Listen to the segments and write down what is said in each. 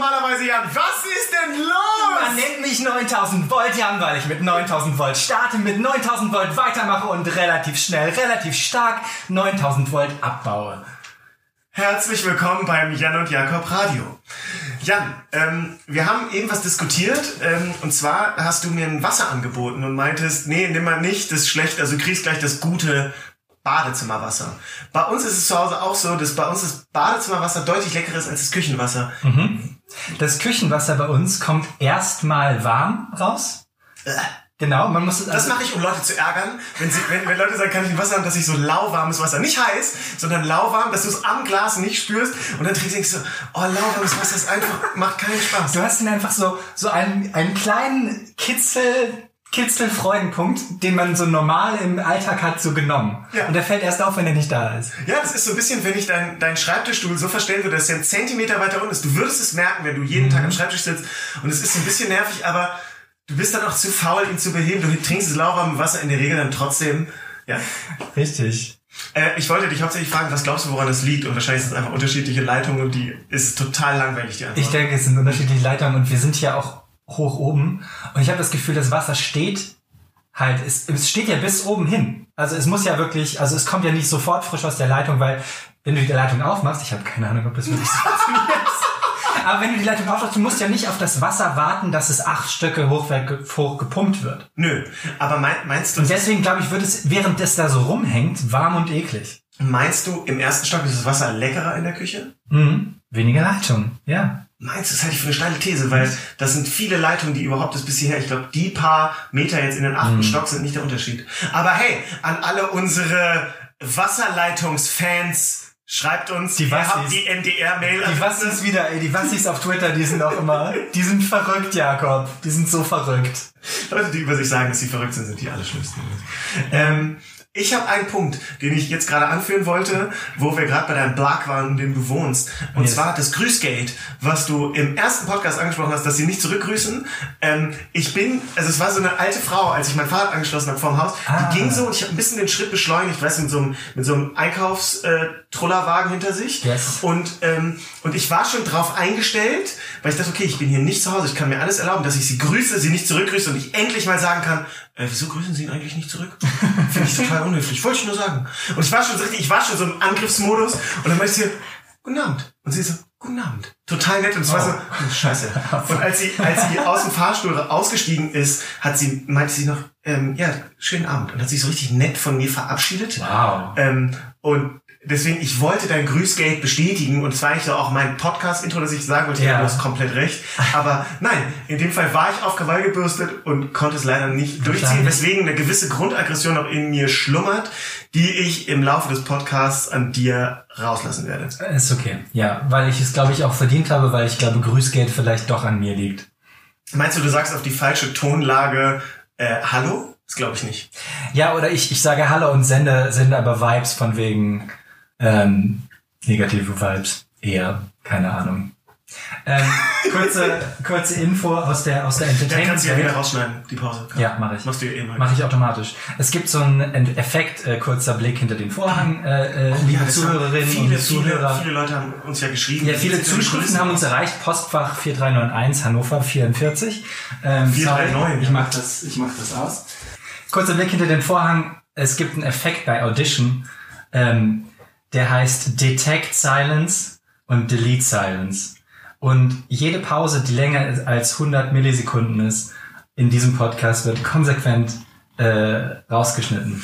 normalerweise, Jan. Was ist denn los? Man nennt mich 9000 Volt Jan, weil ich mit 9000 Volt starte, mit 9000 Volt weitermache und relativ schnell, relativ stark 9000 Volt abbaue. Herzlich willkommen beim Jan und Jakob Radio. Jan, ähm, wir haben eben was diskutiert ähm, und zwar hast du mir ein Wasser angeboten und meintest, nee, nimm mal nicht, das ist schlecht, also du kriegst gleich das gute Badezimmerwasser. Bei uns ist es zu Hause auch so, dass bei uns das Badezimmerwasser deutlich leckerer ist als das Küchenwasser. Das Küchenwasser bei uns kommt erstmal warm raus. Genau, man muss es Das also, mache ich, um Leute zu ärgern. Wenn, sie, wenn, wenn Leute sagen, kann ich ein Wasser haben, dass ich so lauwarmes Wasser, nicht heiß, sondern lauwarm, dass du es am Glas nicht spürst und dann trinkst du denkst du, oh, lauwarmes Wasser ist einfach, macht keinen Spaß. Du hast ihn einfach so, so einen, einen kleinen Kitzel, Kitzel-Freudenpunkt, den man so normal im Alltag hat, so genommen. Ja. Und der fällt erst auf, wenn er nicht da ist. Ja, das ist so ein bisschen, wenn ich deinen dein Schreibtischstuhl so verstellen würde, dass er einen Zentimeter weiter unten ist. Du würdest es merken, wenn du jeden Tag am Schreibtisch sitzt. Und es ist so ein bisschen nervig, aber du bist dann auch zu faul, ihn zu beheben. Du trinkst das lauwarme Wasser in der Regel dann trotzdem. Ja. Richtig. Äh, ich wollte dich hauptsächlich fragen, was glaubst du, woran das liegt? Und wahrscheinlich sind es einfach unterschiedliche Leitungen und die ist total langweilig, die Antwort. Ich denke, es sind unterschiedliche Leitungen und wir sind hier auch hoch oben. Und ich habe das Gefühl, das Wasser steht halt, es, es steht ja bis oben hin. Also es muss ja wirklich, also es kommt ja nicht sofort frisch aus der Leitung, weil wenn du die Leitung aufmachst, ich habe keine Ahnung, ob das wirklich so funktioniert. Aber wenn du die Leitung aufmachst, du musst ja nicht auf das Wasser warten, dass es acht Stöcke hoch, hoch gepumpt wird. Nö. Aber mein, meinst du, Und deswegen glaube ich, wird es, während das da so rumhängt, warm und eklig. meinst du, im ersten Stock ist das Wasser leckerer in der Küche? Mhm. Weniger Leitung, ja. Meinst du, das halte ich für eine steile These, weil das sind viele Leitungen, die überhaupt bis hierher, ich glaube, die paar Meter jetzt in den achten Stock sind nicht der Unterschied. Aber hey, an alle unsere Wasserleitungsfans, schreibt uns, Die ihr Wassis. habt die NDR-Mail. Die Wassis wieder, ey, die Wassis auf Twitter, die sind auch immer, die sind verrückt, Jakob. Die sind so verrückt. Leute, die über sich sagen, dass sie verrückt sind, sind die allerschlimmsten. Ähm, ich habe einen Punkt, den ich jetzt gerade anführen wollte, wo wir gerade bei deinem Blag waren, in dem du wohnst. Und Yes. zwar das Grüßgate, was du im ersten Podcast angesprochen hast, dass sie nicht zurückgrüßen. Ähm, ich bin, also es war so eine alte Frau, als ich mein Fahrrad angeschlossen habe vorm Haus, Ah. die ging so und ich habe ein bisschen den Schritt beschleunigt, weißt du, mit so einem, mit so einem Einkaufstrollerwagen hinter sich. Yes. Und, ähm, und ich war schon drauf eingestellt, weil ich dachte, okay, ich bin hier nicht zu Hause, ich kann mir alles erlauben, dass ich sie grüße, sie nicht zurückgrüße und ich endlich mal sagen kann, äh, wieso grüßen sie ihn eigentlich nicht zurück? Finde ich total unhöflich, wollte ich nur sagen. Und ich war schon so richtig, ich war schon so im Angriffsmodus und dann meinte ich sie, guten Abend. Und sie so, guten Abend. Total nett und es war so, oh, scheiße. Und als sie, als sie aus dem Fahrstuhl ausgestiegen ist, hat sie, meinte sie noch, ähm, ja, schönen Abend und hat sich so richtig nett von mir verabschiedet. Wow. Ähm, und deswegen, ich wollte dein Grüßgate bestätigen und zwar eigentlich so auch mein Podcast-Intro, dass ich sagen wollte, ja. Du hast komplett recht. Aber nein, in dem Fall war ich auf Krawall gebürstet und konnte es leider nicht durchziehen, weswegen eine gewisse Grundaggression auch in mir schlummert, die ich im Laufe des Podcasts an dir rauslassen werde. Ist okay. Ja, weil ich es, glaube ich, auch verdient habe, weil ich glaube, Grüßgeld vielleicht doch an mir liegt. Meinst du, du sagst auf die falsche Tonlage äh, Hallo? Das glaube ich nicht. Ja, oder ich, ich sage Hallo und sende, sende aber Vibes von wegen ähm, negative Vibes. Eher, keine Ahnung. Ähm, kurze, kurze Info aus der, aus der Dann kannst du ja wieder rausschneiden, die Pause. Ja, mache ich. Machst du eh mal. Mache ich automatisch. Es gibt so einen Effekt, äh, kurzer Blick hinter den Vorhang, äh, äh, liebe Ja, Zuhörerinnen viele, und Zuhörer. Viele, viele Leute haben uns ja geschrieben. Ja, viele Zuschriften haben uns erreicht. Postfach 4391 Hannover 44. Ähm, 439, sorry, ich ja. mach das, ich mach das aus. Kurzer Blick hinter den Vorhang. Es gibt einen Effekt bei Audition, ähm, der heißt Detect Silence und Delete Silence. Und jede Pause, die länger als 100 Millisekunden ist, in diesem Podcast wird konsequent äh, rausgeschnitten.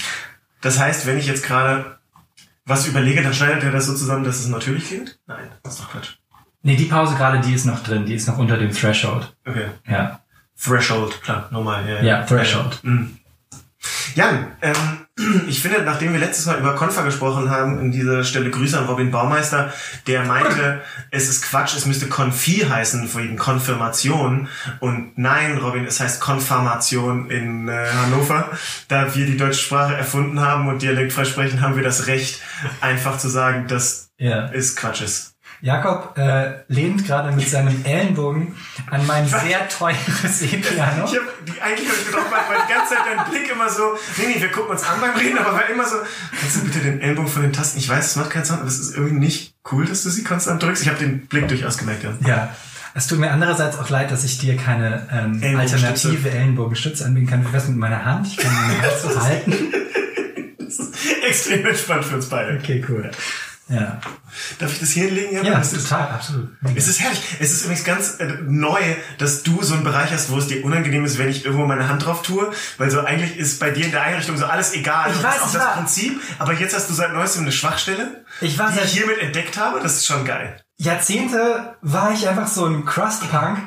Das heißt, wenn ich jetzt gerade was überlege, dann schneidet er das so zusammen, dass es natürlich klingt? Nein, das ist doch Quatsch. Nee, die Pause gerade, die ist noch drin, die ist noch unter dem Threshold. Okay. Ja. Threshold, klar, normal. Ja, Ja, Threshold. Mhm. Jan, ähm, ich finde, nachdem wir letztes Mal über Konfa gesprochen haben, an dieser Stelle Grüße an Robin Baumeister, der meinte, es ist Quatsch, es müsste Konfi heißen, wegen Konfirmation. Und nein, Robin, es heißt Konfirmation in äh, Hannover. Da wir die deutsche Sprache erfunden haben und dialektfrei sprechen, haben wir das Recht, einfach zu sagen, dass Ja. es Quatsch ist. Jakob äh, lehnt gerade mit seinem Ellenbogen an mein sehr teures E-Piano. Ich hab, die, eigentlich habe ich gedacht, weil weil die ganze Zeit dein Blick immer so, nee, nee, wir gucken uns an beim Reden, aber war immer so, kannst du bitte den Ellbogen von den Tasten, ich weiß, es macht keinen Sound, aber es ist irgendwie nicht cool, dass du sie konstant drückst. Ich habe den Blick durchaus gemerkt, ja. Ja. Es tut mir andererseits auch leid, dass ich dir keine ähm, alternative Ellenbogenstütze anbieten kann. Wie wär's mit meiner Hand? Ich kann meine Hand so halten. Extrem entspannt für uns beide. Okay, cool. Ja, Darf ich das hier hinlegen? ja das ist, total, absolut. es ist herrlich. Es ist übrigens ganz äh, neu, dass du so einen Bereich hast, wo es dir unangenehm ist, wenn ich irgendwo meine Hand drauf tue. Weil so eigentlich ist bei dir in der Einrichtung so alles egal. Ich weiß, das ist auch das Prinzip. Aber jetzt hast du seit neuestem eine Schwachstelle, Ich war die ich hiermit entdeckt habe. Das ist schon geil. Jahrzehnte war ich einfach so ein Crust-Punk,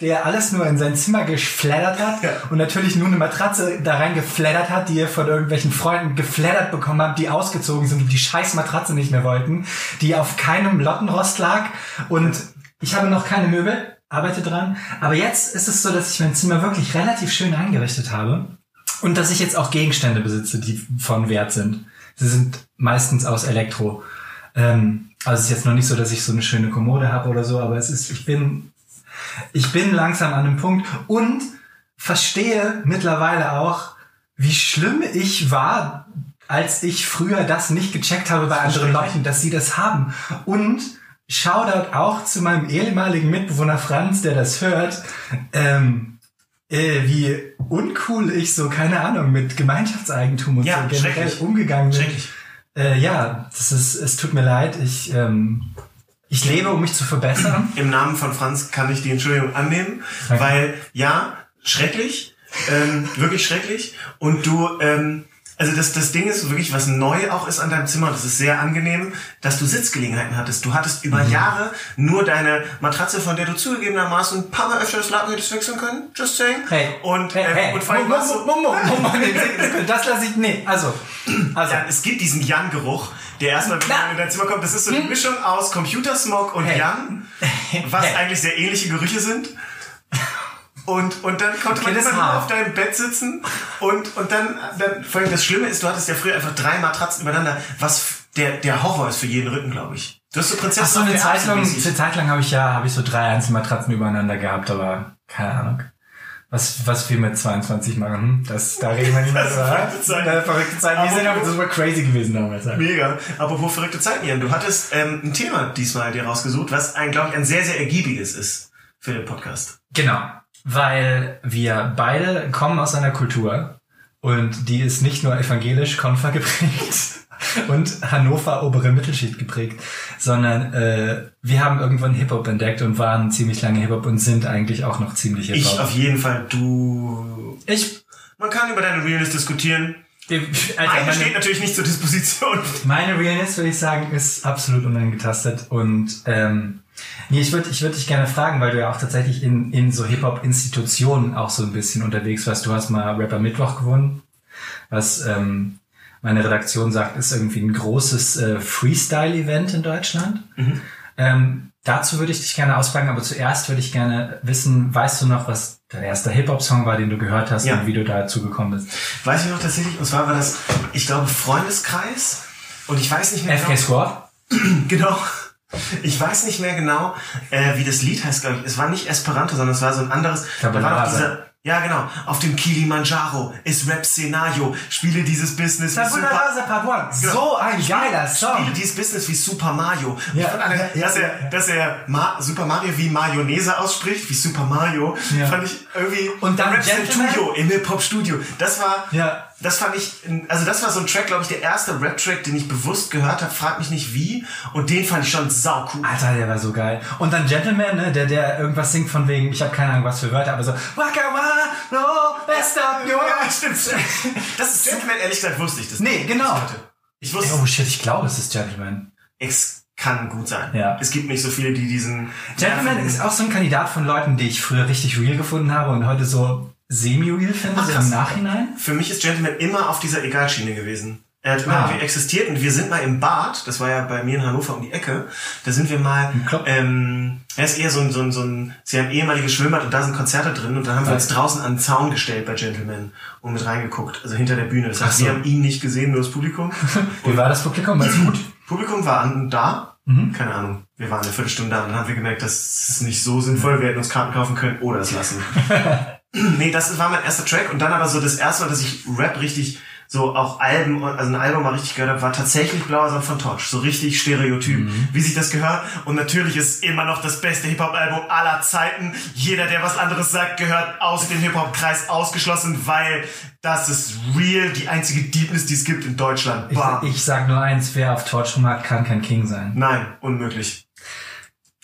der alles nur in sein Zimmer geflattert hat Ja. und natürlich nur eine Matratze da rein geflattert hat, die er von irgendwelchen Freunden geflattert bekommen hat, die ausgezogen sind und die scheiß Matratze nicht mehr wollten, die auf keinem Lottenrost lag und ich habe noch keine Möbel, arbeite dran, aber jetzt ist es so, dass ich mein Zimmer wirklich relativ schön eingerichtet habe und dass ich jetzt auch Gegenstände besitze, die von Wert sind. Sie sind meistens aus Elektro. Ähm, also es ist jetzt noch nicht so, dass ich so eine schöne Kommode habe oder so, aber es ist, ich bin, ich bin langsam an einem Punkt und verstehe mittlerweile auch, wie schlimm ich war, als ich früher das nicht gecheckt habe bei anderen Leuten, dass sie das haben. Und Shoutout auch zu meinem ehemaligen Mitbewohner Franz, der das hört, ähm, äh, wie uncool ich so, keine Ahnung, mit Gemeinschaftseigentum und Ja, so generell umgegangen bin. Äh, ja, das ist, es tut mir leid. Ich, ähm, ich lebe, um mich zu verbessern. Im Namen von Franz kann ich die Entschuldigung annehmen, Danke. weil ja, schrecklich, ähm, wirklich schrecklich. Und du, ähm, also das, das Ding ist wirklich, was neu auch ist an deinem Zimmer, das ist sehr angenehm, dass du Sitzgelegenheiten hattest. Du hattest über Mhm. Jahre nur deine Matratze, von der du zugegebenermaßen ein paar Mal öfter das Laken hättest wechseln können. Just saying. Hey. Und, hey, ähm, hey. und vor allem Moment, Moment, Moment, das lasse ich, nee, also, also, ja, es gibt diesen Jan-Geruch, der erstmal, wenn man in dein Zimmer kommt, das ist so die Mischung aus Computersmog und Hey. Jan, was Hey. eigentlich sehr ähnliche Gerüche sind. Und, und dann konnte man immer nur auf deinem Bett sitzen und, und dann, dann, vor allem das Schlimme ist, du hattest ja früher einfach drei Matratzen übereinander, was der, der Horror ist für jeden Rücken, glaube ich. Du hast so Prinzessin ach so, eine Zeit lang, eine Zeit lang habe ich ja, habe ich so drei Einzelmatratzen übereinander gehabt, aber keine Ahnung. Was, was wir mit 22 machen, hm? das, da reden wir nicht mehr drüber. verrückte Zeit. Das ist verrückte Zeit. Wir Aber sind wo- aber, war crazy gewesen damals. Mega. Apropos verrückte Zeiten, Jan. Du hattest ähm, ein Thema diesmal dir rausgesucht, was ein, glaube ich, ein sehr, sehr ergiebiges ist für den Podcast. Genau, weil wir beide kommen aus einer Kultur und die ist nicht nur evangelisch Konfer geprägt und Hannover obere Mittelschicht geprägt, sondern äh, wir haben irgendwann Hip-Hop entdeckt und waren ziemlich lange Hip-Hop und sind eigentlich auch noch ziemlich Ich Hip-Hop. auf jeden Fall, du... Ich, Man kann über deine Realness diskutieren. Alter, Meine steht natürlich nicht zur Disposition. meine Realness, würde ich sagen, ist absolut unangetastet und ähm, nee, ich würde ich würd dich gerne fragen, weil du ja auch tatsächlich in, in so Hip-Hop-Institutionen auch so ein bisschen unterwegs warst. Du hast mal Rapper Mittwoch gewonnen, was ähm, meine Redaktion sagt, ist irgendwie ein großes äh, Freestyle-Event in Deutschland. Ähm, dazu würde ich dich gerne ausfragen, aber zuerst würde ich gerne wissen, weißt du noch, was dein erster Hip-Hop-Song war, den du gehört hast Ja. und wie du dazu gekommen bist? Weiß ich noch tatsächlich, und zwar war das, ich glaube, Freundeskreis. Und ich weiß nicht mehr FK Squad? Genau. Ich weiß nicht mehr genau, äh, wie das Lied heißt, glaube ich. Es war nicht Esperanto, sondern es war so ein anderes. Da war noch dieser, ja, genau. Auf dem Kilimanjaro ist Rap-Szenario. Spiele dieses Business wie Super... Rasa Part One. Genau. So ein geiler Spiele Song. dieses Business wie Super Mario. Ja, ich fand ja, dass ja, er, dass er Ma Super Mario wie Mayonnaise ausspricht, wie Super Mario, fand ich irgendwie. Und dann Rap? Studio im Hip Hop Studio. Das war, Ja. Das fand ich, also das war so ein Track, glaube ich, der erste Rap-Track, den ich bewusst gehört habe. Frag mich nicht wie. Und den fand ich schon sau cool. Alter, der war so geil. Und dann Gentleman, ne, der, der irgendwas singt von wegen, ich habe keine Ahnung, was für Wörter, aber so, Waka wa, no, best up your... Ja, stimmt. Das ist Gentleman, ehrlich gesagt, wusste ich das. Nee, genau. Leute. Ich wusste, Oh shit, ich glaube, es ist Gentleman. es kann gut sein. Ja. Es gibt nicht so viele, die diesen... Gentleman ist auch so ein Kandidat von Leuten, die ich früher richtig real gefunden habe und heute so semi-real finde, so im Nachhinein. Für mich ist Gentleman immer auf dieser Egalschiene gewesen. Er hat immer Ah. existiert und wir sind mal im Bad, das war ja bei mir in Hannover um die Ecke, da sind wir mal, ähm, er ist eher so ein, so ein, so ein, sie haben ehemaliges Schwimmbad und da sind Konzerte drin und dann haben wir uns draußen an den Zaun gestellt bei Gentleman und mit reingeguckt, also hinter der Bühne. Das heißt, so. wir haben ihn nicht gesehen, nur das Publikum. Wie war das Publikum? War es gut? Publikum war an, da, Mhm. keine Ahnung, wir waren eine Viertelstunde da und dann haben wir gemerkt, das ist nicht so sinnvoll, wir hätten uns Karten kaufen können oder es lassen. nee, das war mein erster Track und dann aber so das erste Mal, dass ich Rap richtig so auch Alben, also ein Album mal richtig gehört habe, war tatsächlich Blauer Sand von Tosh. So richtig Stereotyp, Mhm. wie sich das gehört. Und natürlich ist immer noch das beste Hip-Hop-Album aller Zeiten. Jeder, der was anderes sagt, gehört aus dem Hip-Hop-Kreis ausgeschlossen, weil das ist real, die einzige Deepness, die es gibt in Deutschland. Ich, ich sag nur eins, wer auf Torch mag, kann kein King sein. Nein, unmöglich.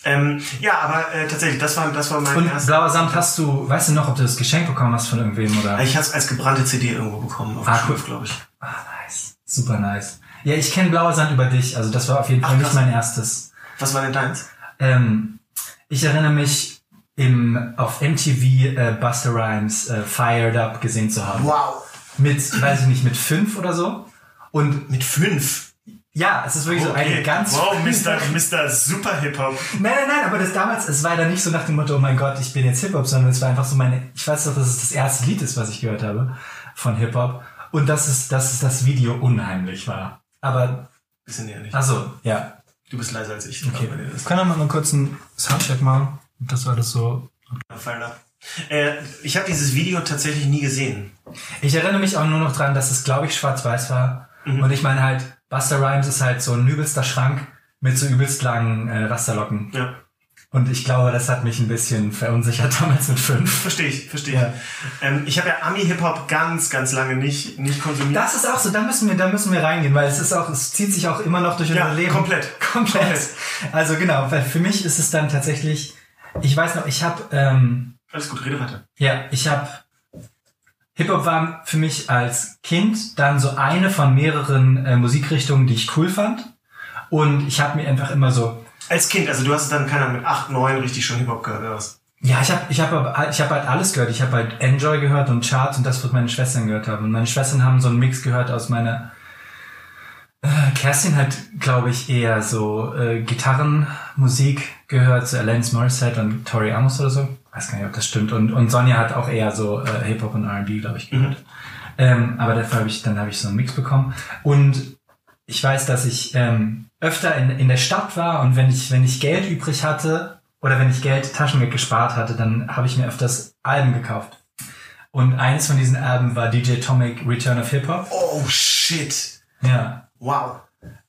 Ähm, ja, aber äh, tatsächlich, das war, das war mein Und erstes. Blauer Samt hast du, weißt du noch, ob du das Geschenk bekommen hast von irgendwem oder? Ich es als gebrannte CD irgendwo bekommen, auf Ah, cool. Glaube ich. Ah, nice. Super nice. Ja, ich kenne Blauer Sand über dich, also das war auf jeden Fall Ach, nicht mein erstes. Was war denn deins? Ähm, ich erinnere mich im, auf MTV äh, Buster Rhymes äh, Fired Up gesehen zu haben. Wow. Mit, weiß ich nicht, mit fünf oder so. Und Mit fünf. Ja, es ist wirklich so eine ganz wow, Mr. Mr. Super Hip-Hop. Nein, nein, nein, aber das damals, es war dann nicht so nach dem Motto, oh mein Gott, ich bin jetzt Hip-Hop, sondern es war einfach so meine, ich weiß doch, dass es das erste Lied ist, was ich gehört habe von Hip-Hop. Und dass es, dass es das Video unheimlich war. Aber, Bisschen näher nicht. also, ja. Du bist leiser als ich. Okay. Das- Können wir mal einen Soundcheck machen? Das war das so. Up. Äh, ich habe dieses Video tatsächlich nie gesehen. Ich erinnere mich auch nur noch dran, dass es, glaube ich, schwarz-weiß war. Mhm. Und ich meine halt, Buster Rhymes ist halt so ein übelster Schrank mit so übelst langen äh, Rasterlocken. Ja. Und ich glaube, das hat mich ein bisschen verunsichert damals mit fünf. Verstehe ich, verstehe Ja. ich. Ähm, ich habe ja Ami-Hip-Hop ganz, ganz lange nicht, nicht konsumiert. Das ist auch so, da müssen wir, da müssen wir reingehen, weil es ist auch, es zieht sich auch immer noch durch Ja, unser Leben. komplett. Komplett. Komplett. Also genau, weil für mich ist es dann tatsächlich, ich weiß noch, ich habe, ähm, Alles gut, rede weiter. ja, ich habe, Hip-Hop war für mich als Kind dann so eine von mehreren äh, Musikrichtungen, die ich cool fand. Und ich habe mir einfach immer so, Als Kind, also du hast dann, keine Ahnung, mit 8, 9 richtig schon Hip-Hop gehört, oder was? Ja, ich habe ich hab, ich hab halt alles gehört. Ich habe halt Enjoy gehört und Charts und das, was meine Schwestern gehört haben. Und meine Schwestern haben so einen Mix gehört aus meiner... Äh, Kerstin hat, glaube ich, eher so äh, Gitarrenmusik gehört, so Alanis Morissette und Tori Amos oder so. Weiß gar nicht, ob das stimmt. Und, und Sonja hat auch eher so äh, Hip-Hop und R&B, glaube ich, gehört. Ähm, aber dafür habe ich, dann habe ich so einen Mix bekommen. Und ich weiß, dass ich ähm, öfter in, in der Stadt war und wenn ich, wenn ich Geld übrig hatte oder wenn ich Geld Taschengeld gespart hatte, dann habe ich mir öfters Alben gekauft. Und eines von diesen Alben war DJ Tomic Return of Hip Hop. Oh, shit. Ja. Wow.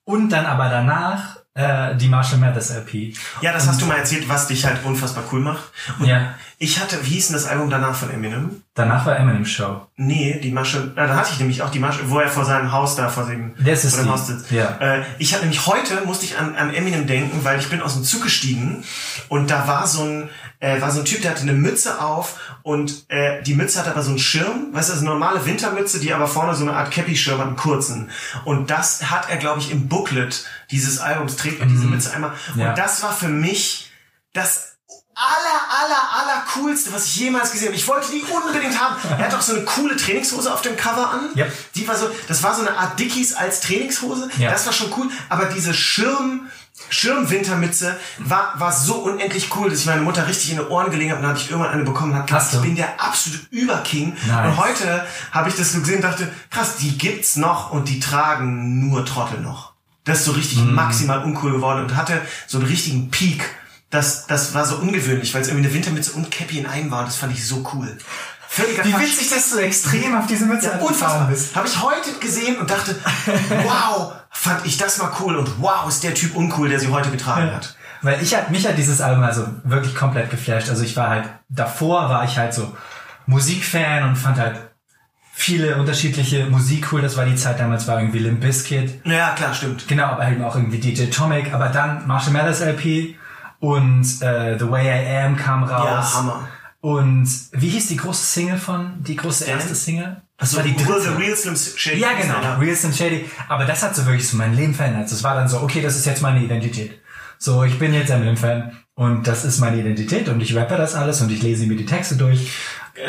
Und dann aber danach äh, die Marshall Mathers LP. Ja, das hast du mal erzählt, was dich halt unfassbar cool macht. Und Ja. ich hatte, wie hieß denn das Album danach von Eminem? Danach war Eminem Show. Nee, die Masche, äh, da hatte ich nämlich auch die Masche, wo er vor seinem Haus da, vor dem, Das ist vor dem die. Haus sitzt. Ja. Äh, ich hatte nämlich heute, musste ich an, an Eminem denken, weil ich bin aus dem Zug gestiegen und da war so ein, äh, war so ein Typ, der hatte eine Mütze auf und äh, die Mütze hat aber so einen Schirm, weißt du, ist eine normale Wintermütze, die aber vorne so eine Art Cappy-Schirm hat, einen kurzen. Und das hat er, glaube ich, im Booklet dieses Albums, trägt er diese Mütze einmal. Mhm. Ja. Und das war für mich das aller, aller, aller coolste, was ich jemals gesehen habe. Ich wollte die unbedingt haben. Er hat auch so eine coole Trainingshose auf dem Cover an. Yep. Die war so, das war so eine Art Dickies als Trainingshose. Ja. Das war schon cool. Aber diese Schirm, Schirmwintermütze war, war so unendlich cool, dass ich meine Mutter richtig in die Ohren gelegen habe und dann habe ich irgendwann eine bekommen und habe gedacht, ich bin der absolute Überking. Nice. Und heute habe ich das so gesehen und dachte, krass, die gibt's noch und die tragen nur Trottel noch. Das ist so richtig Mhm. maximal uncool geworden und hatte so einen richtigen Peak. Das, das war so ungewöhnlich, weil es irgendwie eine Wintermütze und Cappy in einem war und das fand ich so cool. Völliger Wie Quatsch. witzig, dass du extrem auf diese Mütze Ja, unfassbar. bist. Habe ich heute gesehen und dachte, wow, fand ich das mal cool und wow, ist der Typ uncool, der sie heute getragen hat. Weil ich hat, mich hat dieses Album also wirklich komplett geflasht. Also ich war halt, davor war ich halt so Musikfan und fand halt viele unterschiedliche Musik cool. Das war die Zeit damals, war irgendwie Limp Bizkit. Ja, klar, stimmt. Genau, aber eben auch irgendwie DJ Tomic. Aber dann Marshall Mathers LP und äh, The Way I Am kam raus. Ja, Hammer. Und wie hieß die große Single von, die große erste Single? Das war die dritte. Real Slim Shady. Ja, genau. Ja. Real Slim Shady. Aber das hat so wirklich so mein Leben verändert. Das war dann so, okay, das ist jetzt meine Identität. So, ich bin jetzt Eminem-Fan und das ist meine Identität und ich rappe das alles und ich lese mir die Texte durch.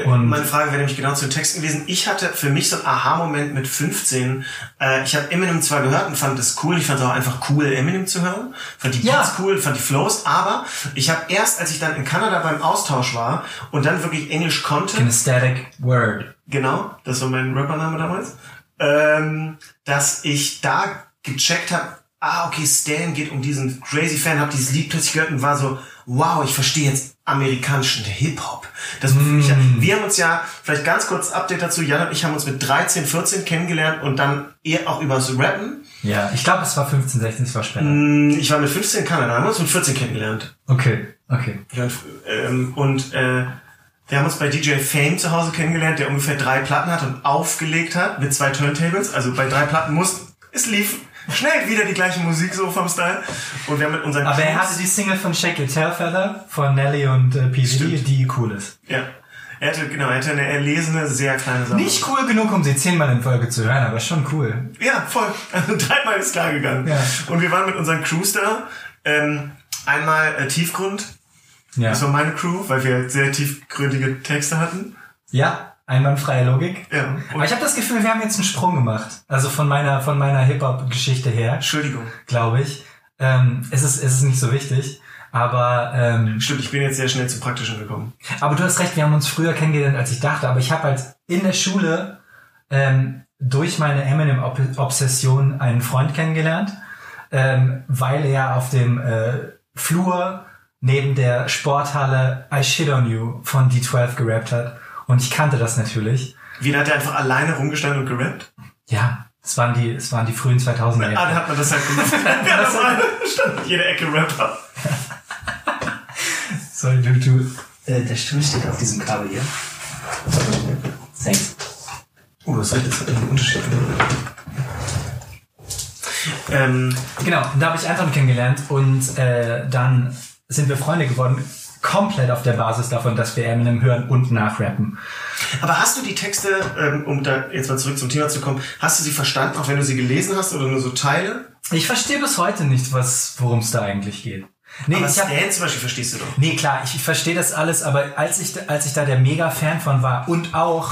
Und Meine Frage wäre nämlich genau zu den Texten gewesen. Ich hatte für mich so einen Aha-Moment mit 15. Äh, ich habe Eminem zwar gehört und fand das cool. Ich fand es auch einfach cool, Eminem zu hören. Fand die Ja. Beats cool, fand die Flows. Aber ich habe erst, als ich dann in Kanada beim Austausch war und dann wirklich Englisch konnte, Kinesthetic Word. genau, das war mein Rappername damals, ähm, dass ich da gecheckt habe, ah, okay, Stan geht um diesen crazy Fan, hab dieses Lied plötzlich gehört und war so, wow, ich verstehe jetzt amerikanischen Hip-Hop. Das mm. ich, wir haben uns ja, vielleicht ganz kurz Update dazu, Jan und ich haben uns mit 13, 14 kennengelernt und dann eher auch über so Rappen. Ja, ich glaube, es war 15, 16, es war später. Mm, ich war mit 15 in Kanada, haben uns mit 14 kennengelernt. Okay, okay. Ja, und, ähm, und äh, wir haben uns bei DJ Fame zu Hause kennengelernt, der ungefähr drei Platten hat und aufgelegt hat mit zwei Turntables. Also bei drei Platten muss, es lief schnell wieder die gleiche Musik so vom Style. Und wir haben mit unseren Aber er hatte die Single von Shake Your Tail Feather von Nelly und äh, PZ, die cool ist. Ja. Er hatte, genau, er hatte eine erlesene, sehr kleine Sache. Nicht cool genug, um sie zehnmal in Folge zu hören, aber schon cool. Ja, voll. Also dreimal ist klar gegangen. Ja. Und wir waren mit unseren Crews da. Ähm, einmal äh, Tiefgrund. Ja. Das war meine Crew, weil wir sehr tiefgründige Texte hatten. Ja. Einwandfreie Logik. Ja. Aber ich habe das Gefühl, wir haben jetzt einen Sprung gemacht. Also von meiner, von meiner Hip-Hop-Geschichte her. Entschuldigung. Glaube ich. Ähm, es, ist, es ist nicht so wichtig. Aber ähm, stimmt, ich bin jetzt sehr schnell zum Praktischen gekommen. Aber du hast recht, wir haben uns früher kennengelernt, als ich dachte. Aber ich habe halt in der Schule ähm, durch meine Eminem-Obsession einen Freund kennengelernt, ähm, weil er auf dem äh, Flur neben der Sporthalle I Shit on You von D12 gerappt hat. Und ich kannte das natürlich. Wie, hat er einfach alleine rumgestanden und gerappt? Ja, es waren die, es waren die frühen 2000er. Ja, dann hat man das halt gemacht. ja, das war, stand jede Ecke Rapper. Sorry, du, du. Äh, der Stimme steht auf diesem Kabel hier. Thanks. Oh, das ist ein Unterschied. Ähm, genau, da habe ich Anton kennengelernt und äh, dann sind wir Freunde geworden komplett auf der Basis davon, dass wir Eminem hören und nachrappen. Aber hast du die Texte, ähm, um da jetzt mal zurück zum Thema zu kommen, hast du sie verstanden, auch wenn du sie gelesen hast oder nur so Teile? Ich verstehe bis heute nicht, was, worum es da eigentlich geht. Nee, aber ich hab, Stan zum Beispiel verstehst du doch. Nee, klar, ich, ich verstehe das alles, aber als ich, als ich da der Mega-Fan von war und auch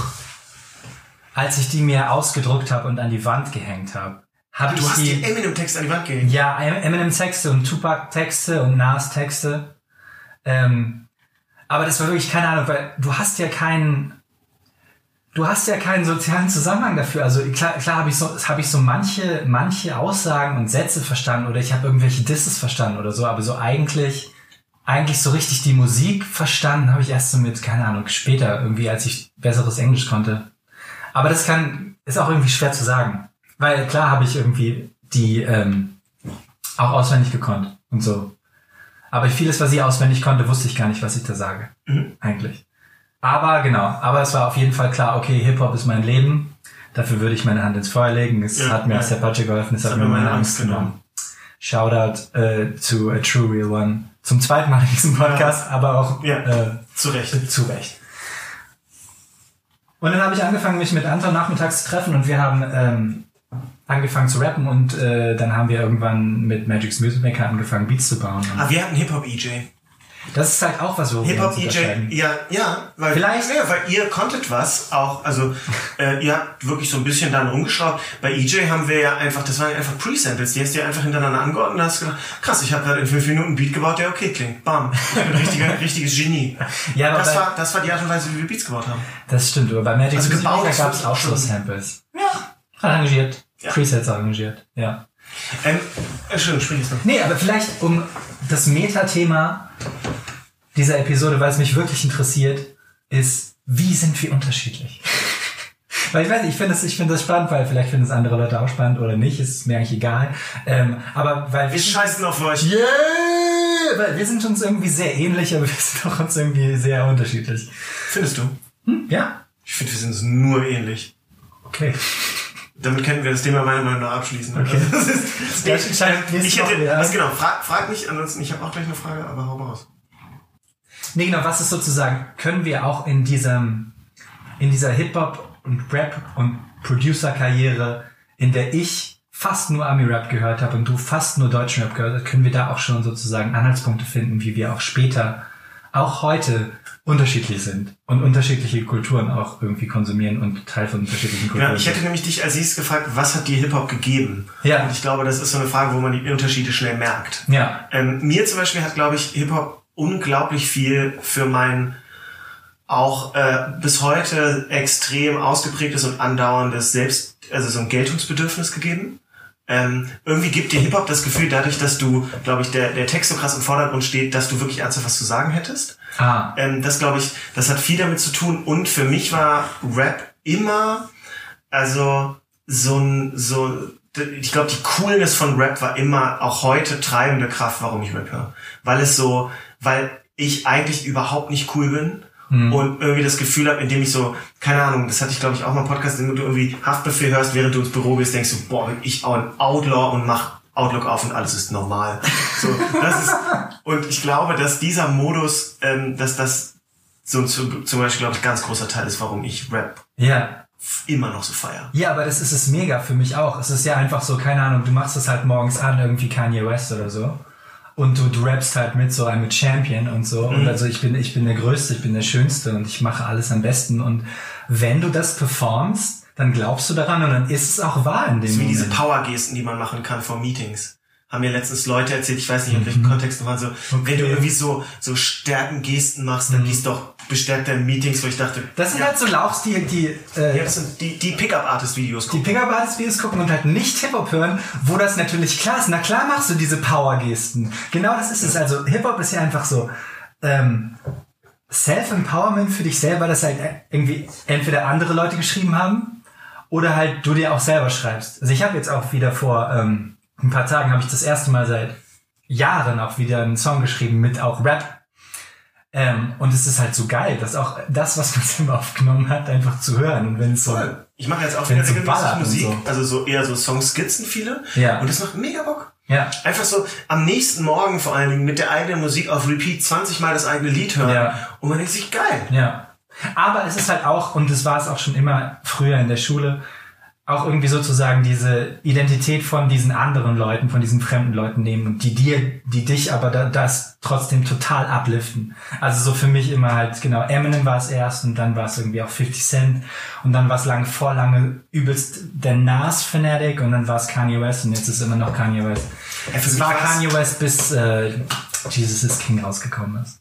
als ich die mir ausgedruckt habe und an die Wand gehängt habe, habe ich Du hast die, die Eminem-Texte an die Wand gehängt? Ja, Eminem-Texte und Tupac-Texte und Nas-Texte. Ähm, aber das war wirklich keine Ahnung, weil du hast ja keinen, du hast ja keinen sozialen Zusammenhang dafür. Also klar, klar habe ich so, habe ich so manche, manche Aussagen und Sätze verstanden oder ich habe irgendwelche Disses verstanden oder so, aber so eigentlich, eigentlich so richtig die Musik verstanden habe ich erst so mit, keine Ahnung, später irgendwie, als ich besseres Englisch konnte. Aber das kann, ist auch irgendwie schwer zu sagen, weil klar habe ich irgendwie die ähm, auch auswendig gekonnt und so. Aber vieles, was ich auswendig konnte, wusste ich gar nicht, was ich da sage. Mhm. Eigentlich. Aber genau, aber es war auf jeden Fall klar, okay, Hip-Hop ist mein Leben. Dafür würde ich meine Hand ins Feuer legen. Es ja, hat mir ja. aus der Patsche geholfen, es das hat mir meine Angst genommen. Shoutout äh, to a true real one. Zum zweiten Mal in diesem Podcast, ja. aber auch ja, äh, zu Recht. Zu Recht. Und dann habe ich angefangen, mich mit Anton nachmittags zu treffen und wir haben ähm, angefangen zu rappen und äh, dann haben wir irgendwann mit Magic's Music Maker angefangen, Beats zu bauen. Ah, wir hatten Hip-Hop-EJ. Das ist halt auch was, wo Hip-Hop-EJ, ja, ja, weil, Vielleicht? Ja, weil ihr konntet was auch, also äh, ihr habt wirklich so ein bisschen dann rumgeschraubt. Bei EJ haben wir ja einfach, das waren einfach Pre-Samples, die hast du ja einfach hintereinander angeordnet und hast gedacht, krass, ich habe gerade in fünf Minuten einen Beat gebaut, der okay klingt. Bam. Ich bin ein richtiger, richtiges Genie. Ja, aber das, war, das war die Art und Weise, wie wir Beats gebaut haben. Das stimmt, aber bei Magic's also Music Maker gab es auch so Samples. Ja. Arrangiert. Ja. Presets arrangiert, ja. Ähm, Entschuldigung, sprich jetzt noch. Nee, aber vielleicht um das Metathema dieser Episode, weil es mich wirklich interessiert, ist, wie sind wir unterschiedlich? weil ich weiß nicht, ich finde das, ich finde das spannend, weil vielleicht finden es andere Leute auch spannend oder nicht, ist mir eigentlich egal. Ähm, aber weil wir. Wir scheißen auf euch. Yeah! Weil wir sind uns irgendwie sehr ähnlich, aber wir sind auch uns irgendwie sehr unterschiedlich. Findest du? Hm? Ja? Ich finde, wir sind uns nur ähnlich. Okay. Damit können wir das Thema meiner Meinung nach abschließen. Okay. Also, das ist, das ich, ich, ich hätte, was genau, frag, frag mich, ansonsten, ich habe auch gleich eine Frage, aber hau mal raus. Nee, genau, was ist sozusagen, können wir auch in diesem, in dieser Hip-Hop und Rap und Producer-Karriere, in der ich fast nur Ami-Rap gehört habe und du fast nur deutschen Rap gehört hast, können wir da auch schon sozusagen Anhaltspunkte finden, wie wir auch später, auch heute unterschiedlich sind und unterschiedliche Kulturen auch irgendwie konsumieren und Teil von unterschiedlichen Kulturen. Ja, ich hätte nämlich dich als nächstes gefragt, was hat dir Hip-Hop gegeben? Ja. Und ich glaube, das ist so eine Frage, wo man die Unterschiede schnell merkt. Ja. Ähm, mir zum Beispiel hat, glaube ich, Hip-Hop unglaublich viel für mein auch äh, bis heute extrem ausgeprägtes und andauerndes Selbst, also so ein Geltungsbedürfnis gegeben. Ähm, irgendwie gibt dir Hip-Hop das Gefühl, dadurch, dass du, glaube ich, der, der Text so krass im Vordergrund steht, dass du wirklich ernsthaft was zu sagen hättest. Ah. Ähm, das glaube ich, das hat viel damit zu tun. Und für mich war Rap immer, also so ein, so, ich glaube, die Coolness von Rap war immer auch heute treibende Kraft, warum ich Rap höre. Weil es so, weil ich eigentlich überhaupt nicht cool bin und irgendwie das Gefühl habe, indem ich so, keine Ahnung, das hatte ich glaube ich auch mal im Podcast, wenn du irgendwie Haftbefehl hörst, während du ins Büro gehst, denkst du, boah, bin ich auch ein Outlaw und mach Outlook auf und alles ist normal. So, das ist, und ich glaube, dass dieser Modus, ähm, dass das so zu, zum Beispiel, glaube ich, ganz großer Teil ist, warum ich Rap Ja. immer noch so feier. Ja, aber das ist es mega für mich auch. Es ist ja einfach so, keine Ahnung, du machst es halt morgens an, irgendwie Kanye West oder so. Und du, du rappst halt mit so einem Champion und so. Und also ich bin, ich bin der Größte, ich bin der Schönste und ich mache alles am besten. Und wenn du das performst, dann glaubst du daran und dann ist es auch wahr in dem Das ist wie diese Moment. Power-Gesten, die man machen kann vor Meetings. Haben mir letztens Leute erzählt, ich weiß nicht, in welchem Kontext waren so, wenn du irgendwie so, so Stärken-Gesten machst, dann gehst doch bestärkt deine Meetings, wo ich dachte, Das sind ja, halt so Lauchs, die, die, äh, ja, das sind die, die Pickup-Artist-Videos die gucken. Pickup-Artist-Videos gucken und halt nicht Hip-Hop hören, wo das natürlich klar ist. Na klar machst du diese Power-Gesten. Genau das ist es. Also Hip-Hop ist ja einfach so, ähm, Self-Empowerment für dich selber, dass halt irgendwie entweder andere Leute geschrieben haben oder halt du dir auch selber schreibst. Also ich habe jetzt auch wieder vor ähm, ein paar Tagen habe ich das erste Mal seit Jahren auch wieder einen Song geschrieben mit auch Rap. Ähm, und es ist halt so geil, dass auch das, was man selber aufgenommen hat, einfach zu hören. Und wenn es so. Ich mache jetzt auch wieder so Musik, so. also so eher so Songskizzen viele. Ja. Und das macht mega Bock. Ja. Einfach so am nächsten Morgen vor allen Dingen mit der eigenen Musik auf Repeat 20 Mal das eigene Lied hören. Ja. Und man denkt sich, geil. Ja. Aber es ist halt auch, und das war es auch schon immer früher in der Schule, auch irgendwie sozusagen diese Identität von diesen anderen Leuten, von diesen fremden Leuten nehmen und die dir, die dich aber da, das trotzdem total upliften. Also so für mich immer halt, genau, Eminem war es erst und dann war es irgendwie auch 50 Cent und dann war es lange vor lange übelst der Nas-Fanatic und dann war es Kanye West und jetzt ist immer noch Kanye West. Ja, es war Kanye West bis äh, Jesus is King rausgekommen ist.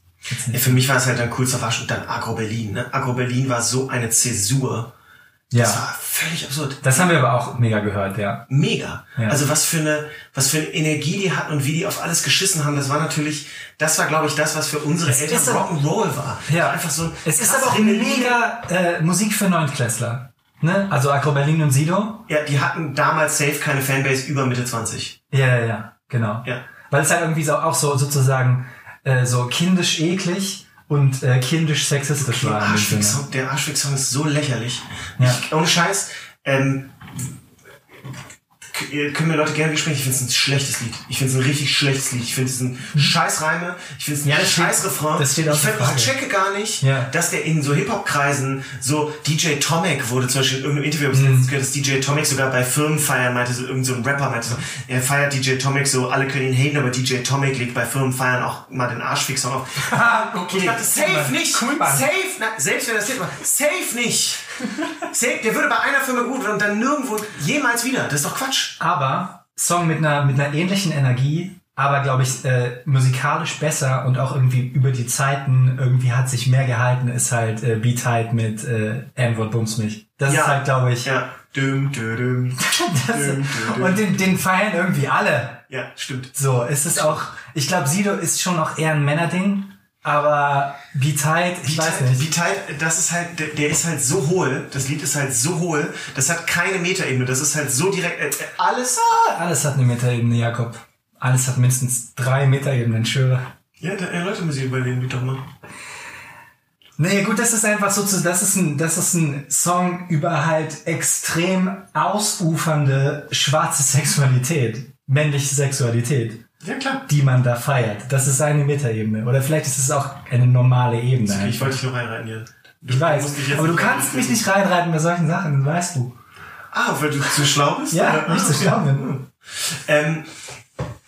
Ja, für mich war es halt dann coolster Wasch und dann Agro Berlin. Ne? Agro Berlin war so eine Zäsur. Ja. Das war völlig absurd. Das haben wir aber auch mega gehört, ja. Mega. Ja. Also was für eine, was für eine Energie die hatten und wie die auf alles geschissen haben, das war natürlich, das war glaube ich das, was für unsere Es Eltern Rock'n'Roll war. Ja. Einfach so ein Es ist aber auch mega äh, Musik für Neuntklässler. Ne? Also Agro Berlin und Sido. Ja, die hatten damals safe keine Fanbase über Mitte 20. Ja, ja, ja, genau. Ja. Weil es halt irgendwie so auch so sozusagen äh, so kindisch eklig und äh, kindisch sexistisch Der war. Arschweg-Song, der Arschweg-Song ist so lächerlich. Ja. Ich, ohne Scheiß, ähm, können mir Leute gerne widersprechen, ich finde es ein schlechtes Lied. Ich finde es ein richtig schlechtes Lied. Ich finde es ein scheiß Reime. Ich finde es ein Mhm. Ja, scheiß Refrain. das steht find, ich Frage. checke gar nicht, Ja. dass der in so Hip-Hop-Kreisen, so DJ Tomek wurde zum Beispiel in irgendeinem Interview, Mhm. letztens gehört, dass DJ Tomek sogar bei Firmenfeiern meinte, so irgend so ein Rapper meinte so, er feiert DJ Tomek so, alle können ihn haten, aber DJ Tomek legt bei Firmenfeiern auch mal den Arschfix auf. okay. Ich dachte, safe nicht. Cool, Mann. safe, na, selbst wenn das Thema, safe nicht. safe, der würde bei einer Firma gut und dann nirgendwo jemals wieder. Das ist doch Quatsch. Aber Song mit einer mit einer ähnlichen Energie, aber glaube ich äh, musikalisch besser und auch irgendwie über die Zeiten irgendwie hat sich mehr gehalten, ist halt äh, Beat halt mit äh, N-Wort Bums mich. Das Ja. ist halt glaube ich. Ja. Düm, düm, düm. Das, Düm, düm, düm. und den, den feiern irgendwie alle. Ja, stimmt. So, es ist auch, ich glaube, Sido ist schon auch eher ein Männerding, aber B-Tight, ich weiß nicht. Beat das ist halt, der, der ist halt so hohl, das Lied ist halt so hohl, das hat keine Metaebene, das ist halt so direkt, äh, äh, alles, Alles hat eine Metaebene, Jakob. Alles hat mindestens drei Metaebenen, schwöre. ja, da, äh, Leute Musik überlegen, wie doch mal. Nee, gut, das ist einfach so zu, das ist ein, das ist ein Song über halt extrem ausufernde schwarze Sexualität, männliche Sexualität, Ja, klar. die man da feiert. Das ist eine Metaebene. Oder vielleicht ist es auch eine normale Ebene. Ich einfach. wollte dich noch reinreiten hier. Ich weiß, jetzt aber du kannst mich nicht reinreiten bei solchen Sachen, weißt du. Ah, weil du zu schlau bist? Ja, oder? nicht zu schlau bin. Ähm,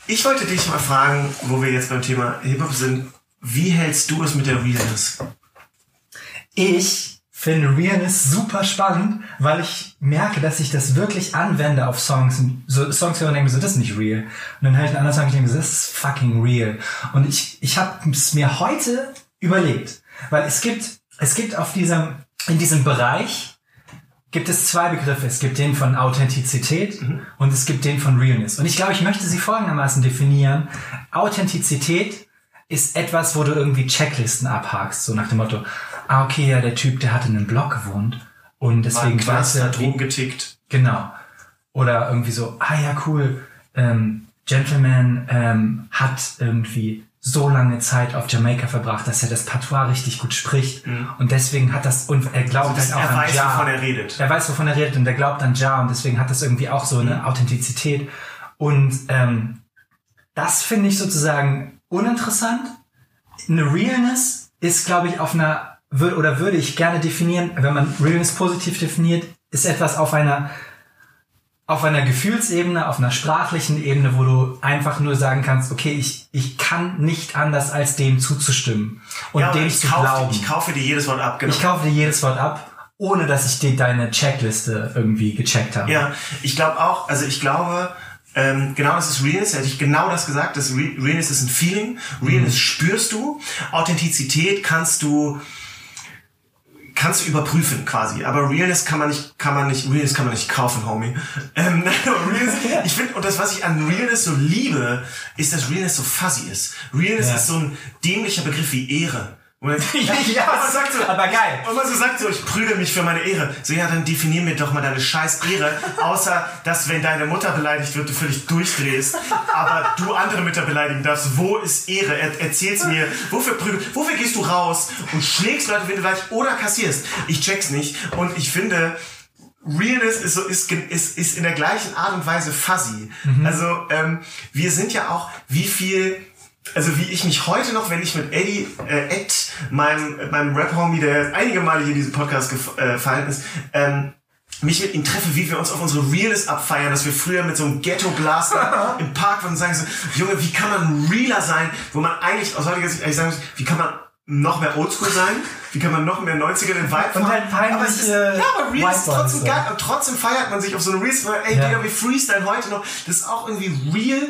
ich wollte dich mal fragen, wo wir jetzt beim Thema Hip-Hop sind, wie hältst du es mit der Realness? Ich finde Realness super spannend, weil ich merke, dass ich das wirklich anwende auf Songs. So Songs hören und denke so, das ist nicht real. Und dann höre ich einen anderen Song und denke so, das ist fucking real. Und ich, ich habe es mir heute überlegt, weil es gibt, es gibt auf diesem, in diesem Bereich gibt es zwei Begriffe. Es gibt den von Authentizität und es gibt den von Realness. Und ich glaube, ich möchte sie folgendermaßen definieren. Authentizität ist etwas, wo du irgendwie Checklisten abhakst, so nach dem Motto, ah, okay, ja, der Typ, der hat in einem Block gewohnt und deswegen War weiß er, hat wie, Drogen getickt. Genau. Oder irgendwie so, ah ja, cool, ähm, Gentleman ähm, hat irgendwie so lange Zeit auf Jamaika verbracht, dass er das Patois richtig gut spricht. Und deswegen hat das, und er glaubt Das dann auch er an weiß, Ja. wovon er redet. Er weiß, wovon er redet und er glaubt an Ja und deswegen hat das irgendwie auch so eine Authentizität. Und ähm, das finde ich sozusagen uninteressant. Eine Realness ist, glaube ich, auf einer, wür- oder würde ich gerne definieren, wenn man Realness positiv definiert, ist etwas auf einer auf einer Gefühlsebene, auf einer sprachlichen Ebene, wo du einfach nur sagen kannst, okay, ich, ich kann nicht anders als dem zuzustimmen und Ja, dem zu kaufe, glauben. ich kaufe dir jedes Wort ab, genau. Ich kaufe dir jedes Wort ab, ohne dass ich dir deine Checkliste irgendwie gecheckt habe. Ja, ich glaube auch, also ich glaube, ähm, genau das ist Realness, hätte ich genau das gesagt, das Re Realness ist ein Feeling, Realness Mhm. spürst du, Authentizität kannst du kannst du überprüfen quasi, aber Realness kann man nicht, kann man nicht, Realness kann man nicht kaufen, Homie. Ähm, Realness, ich finde, und das, was ich an Realness so liebe, ist, dass Realness so fuzzy ist. Realness Ja. ist so ein dämlicher Begriff wie Ehre. Und man, Ja, man sagt so, aber geil. Und man so sagt so, ich prügel mich für meine Ehre. So, ja, dann definier mir doch mal deine scheiß Ehre. Außer, dass wenn deine Mutter beleidigt wird, du völlig durchdrehst. Aber du andere Mütter beleidigen darfst. Wo ist Ehre? Er, erzähl's mir. Wofür prügel, wofür gehst du raus und schlägst Leute, wenn du gleich oder kassierst? Ich check's nicht. Und ich finde, Realness ist so ist, ist, ist in der gleichen Art und Weise fuzzy. Also ähm, wir sind ja auch wie viel also wie ich mich heute noch, wenn ich mit Eddie äh, Ed, meinem meinem Rap Homie, der einige Male hier in diesem Podcast gef- äh, gefallen ist, ähm, mich mit ihm treffe, wie wir uns auf unsere Realness abfeiern, dass wir früher mit so einem Ghetto Blaster im Park waren und sagen so, Junge, wie kann man realer sein, wo man eigentlich aus heutiger Sicht eigentlich sagen muss, wie kann man noch mehr Oldschool sein? Wie kann man noch mehr 90er den Vibe Und halt peinlich, aber es ist, äh, ja, aber Real ist trotzdem geil. Und trotzdem feiert man sich auf so eine Reels. Ey, Ja. Digga, wir freestylen heute noch. Das ist auch irgendwie real.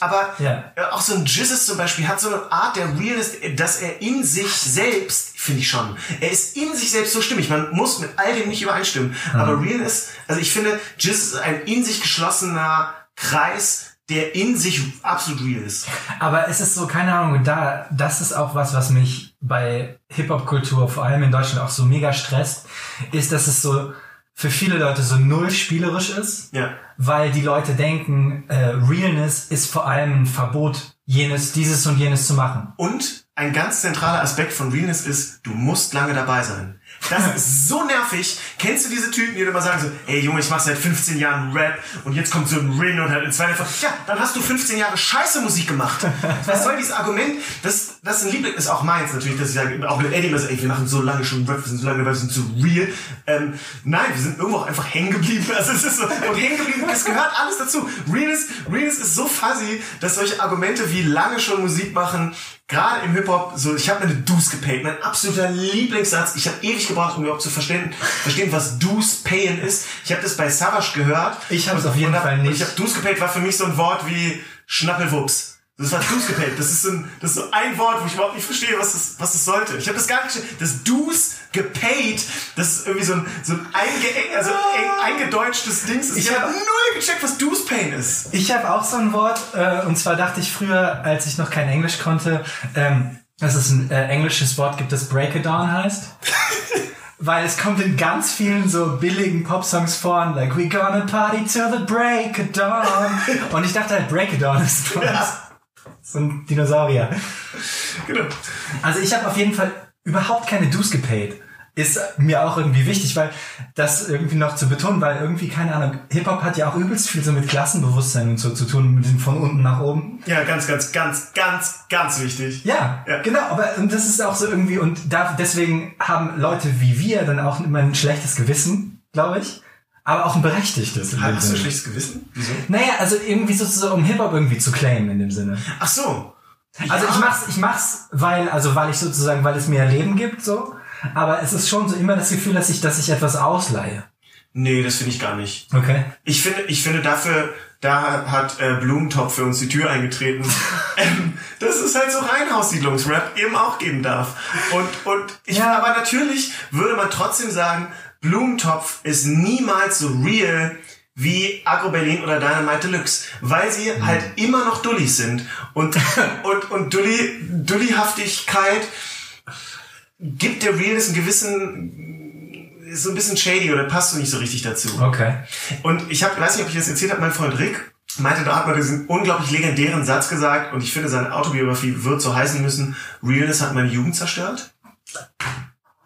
Aber Ja. äh, auch so ein Jizzes zum Beispiel hat so eine Art der Realness, dass er in sich selbst, finde ich schon, er ist in sich selbst so stimmig. Man muss mit all dem nicht übereinstimmen. Aber Realness, also ich finde, Jizzes ist ein in sich geschlossener Kreis, der in sich absolut real ist. Aber es ist so, keine Ahnung, da, das ist auch was, was mich bei Hip-Hop-Kultur, vor allem in Deutschland, auch so mega stresst, ist, dass es so für viele Leute so null spielerisch ist, Ja. weil die Leute denken, äh, Realness ist vor allem ein Verbot, jenes, dieses und jenes zu machen. Und ein ganz zentraler Aspekt von Realness ist, du musst lange dabei sein. Das ist so nervig. Kennst du diese Typen, die immer sagen so, ey Junge, ich mach seit 15 Jahren Rap und jetzt kommt so ein Rin und halt in zwei Jahren, ja, dann hast du 15 Jahre scheiße Musik gemacht. Was soll dieses Argument? Das, das ist ein Liebling, ist auch meins natürlich, dass ich sage, auch mit Eddie immer so, ey, wir machen so lange schon Rap, wir sind so lange wir sind so real. Ähm, nein, wir sind irgendwo auch einfach hängen geblieben. Also es ist so, und hängen geblieben, es gehört alles dazu. Realness, Realness ist so fuzzy, dass solche Argumente wie lange schon Musik machen, gerade im Hip-Hop, so, ich habe mir eine Deuce gepaid, mein absoluter Lieblingssatz. Ich habe ewig gebraucht, um überhaupt zu verstehen, verstehen was Deuce payen ist. Ich habe das bei Savage gehört. Ich hab's Und- auf jeden hab- Fall nicht. Ich habe Deuce gepaid war für mich so ein Wort wie Schnappelwups. Das war Deuce gepaid. Das ist, so ein, das ist so ein Wort, wo ich überhaupt nicht verstehe, was das, was das sollte. Ich habe das gar nicht verstanden. Das Deuce gepaid, das ist irgendwie so ein, so ein einge, also eng, eingedeutschtes Ding. Ich, Ich habe hab- null gecheckt, was Deuce pain ist. Ich habe auch so ein Wort, äh, und zwar dachte ich früher, als ich noch kein Englisch konnte, ähm, dass es ein äh, englisches Wort gibt, das Break-a-Dawn heißt. Weil es kommt in ganz vielen so billigen Popsongs vor, like we gonna party till the break of dawn. Und ich dachte halt, Break of Dawn ist was. So ein Dinosaurier. Genau. Also ich habe auf jeden Fall überhaupt keine Dues gepaid. Ist mir auch irgendwie wichtig, weil das irgendwie noch zu betonen, weil irgendwie, keine Ahnung, Hip-Hop hat ja auch übelst viel so mit Klassenbewusstsein und so zu tun, mit dem von unten nach oben. Ja, ganz, ganz, ganz, ganz, ganz wichtig. Ja, Ja. genau, aber und das ist auch so irgendwie, und da, deswegen haben Leute wie wir dann auch immer ein schlechtes Gewissen, glaube ich, aber auch ein berechtigtes. Hast du ein schlechtes Gewissen? Wieso? Naja, also irgendwie sozusagen, um Hip-Hop irgendwie zu claimen in dem Sinne. Ach so. Also Ja. ich mach's, ich mach's, weil, also weil ich sozusagen, weil es mir Leben gibt, so. Aber es ist schon so immer das Gefühl, dass ich, dass ich etwas ausleihe. Nee, das finde ich gar nicht. Okay. Ich finde, ich finde dafür, da hat äh, Blumentopf für uns die Tür eingetreten, ähm, dass es halt so Reinhaussiedlungsrap eben auch geben darf. Und, und ich, Ja. aber natürlich würde man trotzdem sagen, Blumentopf ist niemals so real wie Agro Berlin oder Dynamite Deluxe, weil sie Mhm. halt immer noch Dullis sind und und und Dulli Dullihaftigkeit gibt der Realness einen gewissen ist so ein bisschen shady oder passt so nicht so richtig dazu. Okay. Und ich hab, weiß nicht, ob ich das erzählt habe, mein Freund Rick meinte, da hat man diesen unglaublich legendären Satz gesagt und ich finde, seine Autobiografie wird so heißen müssen, Realness hat meine Jugend zerstört.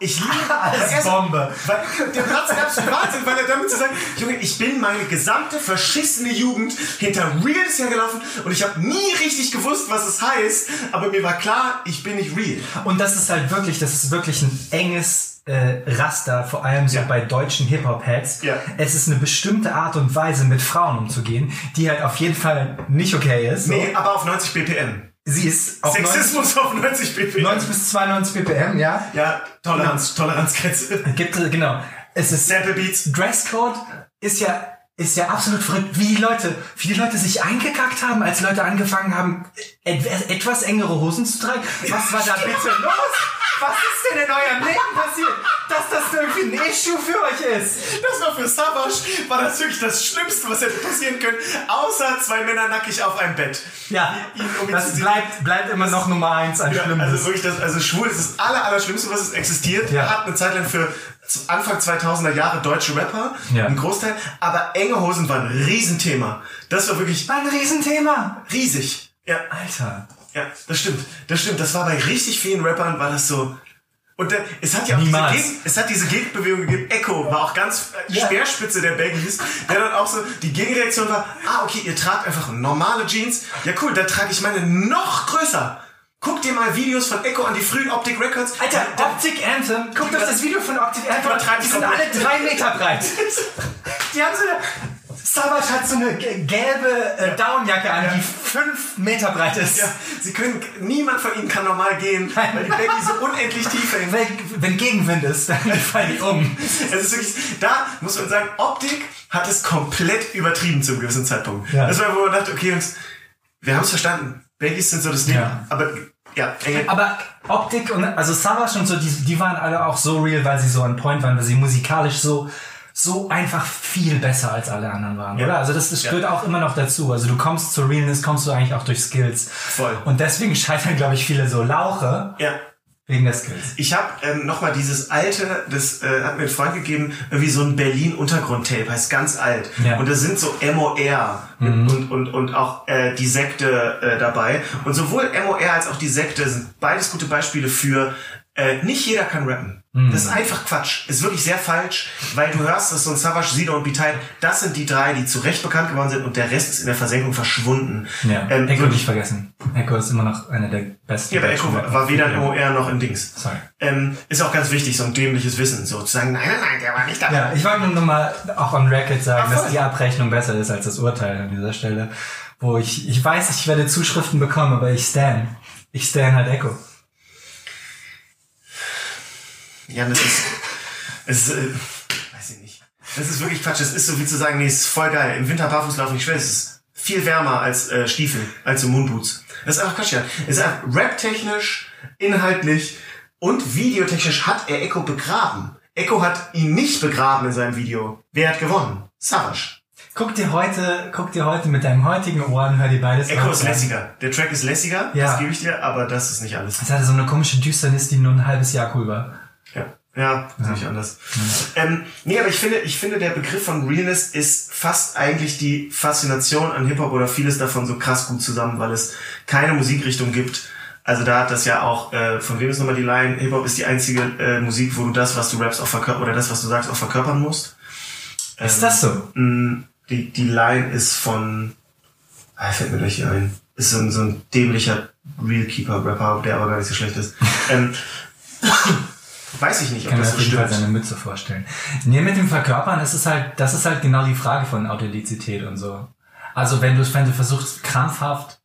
Ich liebe Als Bombe. Weil der Platz absolute Wahnsinn, weil er damit zu sagen, Junge, ich bin meine gesamte verschissene Jugend hinter Realness hergelaufen und ich habe nie richtig gewusst, was es heißt, aber mir war klar, ich bin nicht real. Und das ist halt wirklich, das ist wirklich ein enges äh, Raster, vor allem so Ja. bei deutschen Hip-Hop-Heads. Ja. Es ist eine bestimmte Art und Weise, mit Frauen umzugehen, die halt auf jeden Fall nicht okay ist. So. Nee, aber auf 90 BPM. Sie ist auf 90, Sexismus auf 90 BPM. 90 bis 92 BPM, ja. Ja, Toleranz, Toleranzgrenze. Gibt es, genau. Es ist Sample Beats. Dresscode ist ja ist ja absolut verrückt, wie die Leute, wie die Leute sich eingekackt haben, als Leute angefangen haben, et etwas engere Hosen zu tragen. Was war da bitte los? Was ist denn in eurem Leben passiert, dass das irgendwie ein Issue für euch ist? Das war für Savage, war das wirklich das Schlimmste, was hätte passieren können, außer zwei Männer nackig auf einem Bett. Ja, Ihn um ihn das bleibt, bleibt immer noch Nummer eins an Ja, Schlimmes. also wirklich, das, also schwul ist das aller, aller Schlimmste, was es existiert. Ja. Hat eine Zeit lang für Anfang 2000er Jahre deutsche Rapper, Ja. ein Großteil, aber enge Hosen waren ein Riesenthema. Das war wirklich War ein Riesenthema. riesig. Ja, Alter. ja, das stimmt. Das stimmt. Das war bei richtig vielen Rappern war das so. Und äh, es hat ja auch diese, Niemals. Geg es hat diese Gegenbewegung gegeben. Echo war auch ganz äh, Ja. Speerspitze der Baggies, der dann auch so, die Gegenreaktion war, ah, okay, ihr tragt einfach normale Jeans. Ja, cool, dann trage ich meine noch größer. Guck dir mal Videos von Echo an die frühen Optic Records. Alter, Da- Optic Anthem, guckt euch das Video von Optic Anthem an, die sind alle drei Meter breit. Die haben so eine, Savage hat so eine ge- gelbe äh, Downjacke an, die fünf Meter breit ist. Ja, sie können, niemand von ihnen kann normal gehen, weil die Baggy so unendlich tief hängen. Wenn, wenn Gegenwind ist, dann fallen die um. Es ist wirklich, da muss man sagen, Optik hat es komplett übertrieben zu einem gewissen Zeitpunkt. Ja. Das war, wo man dachte, okay, Jungs, wir haben es verstanden. Baggies sind so das Ding. Ja. Aber, ja, enge. Aber Optik und also Savage und so, die, die waren alle auch so real, weil sie so on point waren, weil sie musikalisch so so einfach viel besser als alle anderen waren, Ja. oder? Also das, das Ja. gehört auch immer noch dazu. Also du kommst zur Realness, kommst du eigentlich auch durch Skills. Voll. Und deswegen scheitern, glaube ich, viele so Lauche Ja. Wegen der Skills. Ich habe ähm, nochmal dieses alte, das äh, hat mir ein Freund gegeben, irgendwie so ein Berlin-Untergrund-Tape, heißt ganz alt. Ja. Und da sind so MOR und, und, und auch äh, die Sekte äh, dabei. Und sowohl MOR als auch die Sekte sind beides gute Beispiele für, äh, nicht jeder kann rappen. Das ist einfach Quatsch. Ist wirklich sehr falsch, weil du hörst, dass so ein Savage, Sido und Beteil, das sind die drei, die zu Recht bekannt geworden sind und der Rest ist in der Versenkung verschwunden. Ja, Ähm, Echo nicht vergessen. Echo ist immer noch einer der besten. ja, aber Echo war, war weder ein MOR noch ein Dings. Sorry. Ähm, ist auch ganz wichtig, so ein dämliches Wissen, so zu sagen, nein, nein, nein, der war nicht dabei. Ja, ich wollte nur noch mal auch on record sagen, Ach, dass die Abrechnung besser ist als das Urteil an dieser Stelle. Wo ich, ich weiß, ich werde Zuschriften bekommen, aber ich stan. Ich stan halt Echo. Ja, das ist, es ist, äh, weiß ich nicht. Das ist wirklich Quatsch. Das ist so wie zu sagen, nee, es ist voll geil. Im Winter barfuß laufen nicht schwer. Es ist viel wärmer als äh, Stiefel, als so Moonboots. Das ist einfach Quatsch, ja. Es ist einfach rap-technisch, inhaltlich und videotechnisch hat er Echo begraben. Echo hat ihn nicht begraben in seinem Video. Wer hat gewonnen? Savage. Guck dir heute, guck dir heute mit deinem heutigen Ohren, hör dir beides Echo mal ist an. lässiger. Der Track ist lässiger, Ja. das gebe ich dir, aber das ist nicht alles. Es hatte so eine komische Düsternis, die nur ein halbes Jahr cool war. Ja, ja, sehe ich anders. Ähm, nee, aber ich finde, ich finde, der Begriff von Realness ist fast eigentlich die Faszination an Hip-Hop oder vieles davon so krass gut zusammen, weil es keine Musikrichtung gibt. Also da hat das ja auch, äh, von wem ist nochmal die Line? Hip-Hop ist die einzige äh, Musik, wo du das, was du rappst, auch verkörpern, oder das, was du sagst, auch verkörpern musst. Ist das so? Mm, Die, die Line ist von, ah, fällt mir gleich hier ein, ist so ein, so ein dämlicher Realkeeper-Rapper, der aber gar nicht so schlecht ist. ähm, weiß ich nicht, Ich ob kann mir das auf so jeden Fall stimmt. seine Mütze vorstellen. Nee, mit dem Verkörpern, das ist halt, das ist halt genau die Frage von Authentizität und so. Also wenn du, wenn du versuchst, krampfhaft,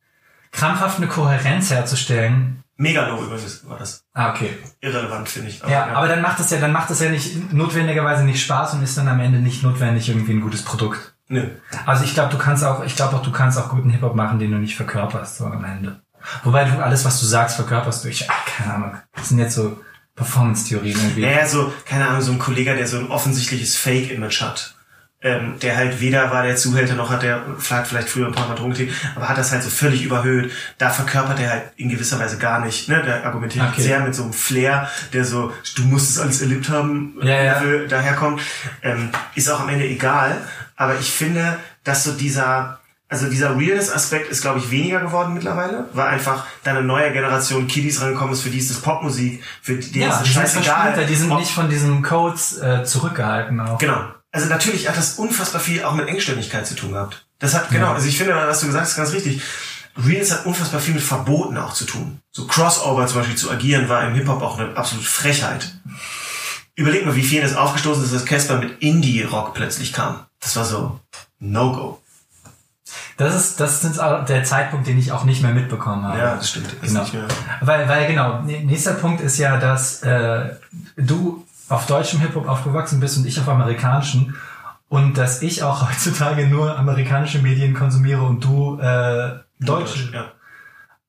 krampfhaft eine Kohärenz herzustellen, Megalo übrigens war das. ah, okay. Irrelevant, finde ich. Ja, aber dann macht es ja, dann macht es ja nicht notwendigerweise nicht Spaß und ist dann am Ende nicht notwendig irgendwie ein gutes Produkt. Nö. Also ich glaube, du kannst auch, ich glaube auch, du kannst auch guten Hip-Hop machen, den du nicht verkörperst, so am Ende. Wobei du alles, was du sagst, verkörperst du. Ich, ach, keine Ahnung. Das sind jetzt so Performance-Theorien irgendwie. Naja, so, keine Ahnung, so ein Kollege, der so ein offensichtliches Fake-Image hat. Ähm, der halt weder war der Zuhälter noch hat der vielleicht, vielleicht früher ein paar Mal Drogen getrunken, aber hat das halt so völlig überhöht. Da verkörpert er halt in gewisser Weise gar nicht. Ne? Der argumentiert Okay. sehr mit so einem Flair, der so, du musst es alles erlebt haben, Ja, ja. Daherkommt. Ähm, ist auch am Ende egal. Aber ich finde, dass so dieser, also dieser Realness-Aspekt ist, glaube ich, weniger geworden mittlerweile, weil einfach da eine neue Generation Kiddies rangekommen ist, für die ist das Popmusik, für die, ja, ist es sind scheißegal. verspielter, die sind nicht von diesen Codes äh, zurückgehalten auch. Genau. Also natürlich hat das unfassbar viel auch mit Engständigkeit zu tun gehabt. Das hat, genau, also ich finde, was du gesagt hast, ist ganz richtig. Reels hat unfassbar viel mit Verboten auch zu tun. So Crossover zum Beispiel zu agieren war im Hip-Hop auch eine absolute Frechheit. Überleg mal, wie vielen es aufgestoßen ist, dass Casper mit Indie-Rock plötzlich kam. Das war so No-Go. Das ist, das ist der Zeitpunkt, den ich auch nicht mehr mitbekommen habe. Ja, das stimmt. Das Genau. Weil, weil genau, n- nächster Punkt ist ja, dass äh, du auf deutschem Hip-Hop aufgewachsen bist und ich auf amerikanischen und dass ich auch heutzutage nur amerikanische Medien konsumiere und du äh, deutsche. Ja.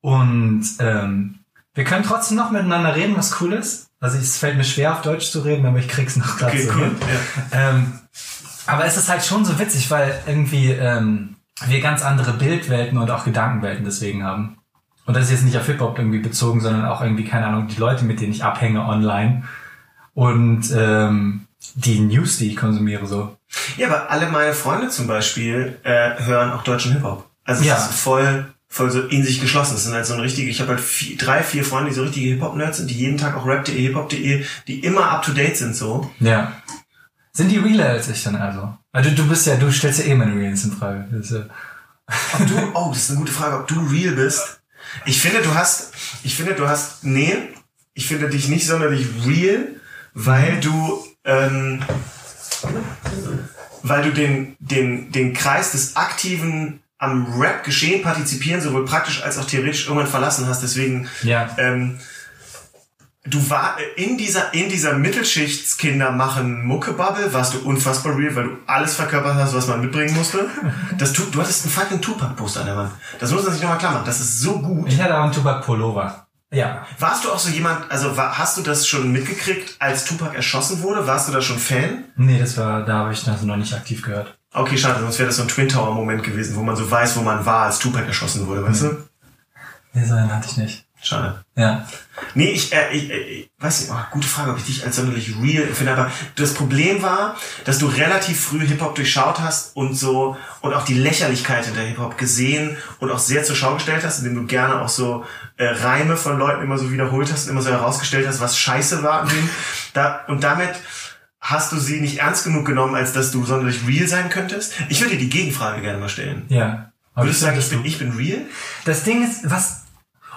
Und ähm, wir können trotzdem noch miteinander reden, was cool ist. Also es fällt mir schwer, auf Deutsch zu reden, aber ich krieg's noch gerade Okay, cool. hin. Ja. Ähm, aber es ist halt schon so witzig, weil irgendwie ähm, wir ganz andere Bildwelten und auch Gedankenwelten deswegen haben. Und das ist jetzt nicht auf Hip-Hop irgendwie bezogen, sondern auch irgendwie, keine Ahnung, die Leute, mit denen ich abhänge online und ähm, die News, die ich konsumiere, so. ja, aber alle meine Freunde zum Beispiel äh, hören auch deutschen Hip-Hop. Also es Ja. ist voll, voll so in sich geschlossen. Es sind halt so ein richtige, ich habe halt vier, drei, vier Freunde, die so richtige Hip-Hop-Nerds sind, die jeden Tag auch rap.de, hip-hop.de, die immer up-to-date sind so. Ja. Sind die realer als ich dann also? Also du bist ja, du stellst ja eh meine Reals in Frage. Das ja, Ob du, oh, das ist eine gute Frage, ob du real bist. Ich finde, du hast, ich finde, du hast, nee, ich finde dich nicht sonderlich real, weil du, ähm, weil du den, den, den Kreis des aktiven am Rap-Geschehen partizipieren, sowohl praktisch als auch theoretisch irgendwann verlassen hast. Deswegen, ja. ähm, du war in dieser in dieser Mittelschichtskinder machen Mucke-Bubble warst du unfassbar real, weil du alles verkörpert hast, was man mitbringen musste. Das tu, du hattest einen fucking Tupac-Poster an der Wand. Das muss man sich nochmal klar machen. Das ist so gut. Ich hatte auch einen Tupac Pullover. Ja. Warst du auch so jemand, also war, hast du das schon mitgekriegt, als Tupac erschossen wurde? Warst du da schon Fan? Nee, das war, da habe ich das noch nicht aktiv gehört. Okay, schade, sonst wäre das so ein Twin Tower Moment gewesen, wo man so weiß, wo man war, als Tupac erschossen wurde, weißt du? Nee, so einen hatte ich nicht. Schade. Ja. Nee, ich, äh, ich, äh, ich weiß nicht, oh, gute Frage, ob ich dich als sonderlich real finde, aber das Problem war, dass du relativ früh Hip-Hop durchschaut hast und so, und auch die Lächerlichkeit hinter Hip-Hop gesehen und auch sehr zur Schau gestellt hast, indem du gerne auch so äh, Reime von Leuten immer so wiederholt hast und immer so herausgestellt hast, was scheiße war an denen. Da, und damit hast du sie nicht ernst genug genommen, als dass du sonderlich real sein könntest. Ich würde dir die Gegenfrage gerne mal stellen. Ja. Aber Würdest du sagen, ich bin, ich bin real? Das Ding ist, was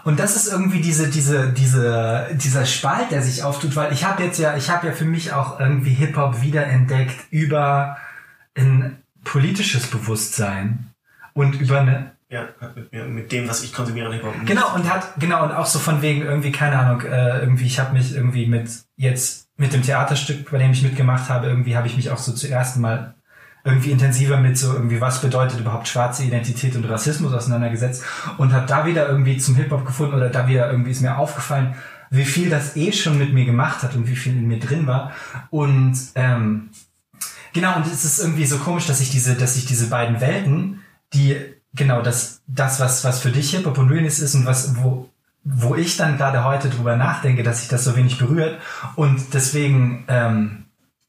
und das ist irgendwie diese diese diese dieser Spalt, der sich auftut, weil ich habe jetzt ja ich habe ja für mich auch irgendwie Hip Hop wiederentdeckt über ein politisches Bewusstsein und über eine Ja, mit, dem, was ich konsumiere Hip-Hop. Genau, und hat, genau, und auch so von wegen irgendwie, keine Ahnung, äh, irgendwie, ich habe mich irgendwie mit, jetzt mit dem Theaterstück, bei dem ich mitgemacht habe, irgendwie habe ich mich auch so zuerst mal irgendwie intensiver mit so irgendwie, was bedeutet überhaupt schwarze Identität und Rassismus auseinandergesetzt und habe da wieder irgendwie zum Hip-Hop gefunden oder da wieder irgendwie ist mir aufgefallen, wie viel das eh schon mit mir gemacht hat und wie viel in mir drin war. Und ähm, Genau, und es ist irgendwie so komisch, dass ich diese, dass ich diese beiden Welten, die, genau, das, das, was, was für dich Hip-Hop und Realness ist und was, wo, wo ich dann gerade heute drüber nachdenke, dass sich das so wenig berührt. Und deswegen, ähm,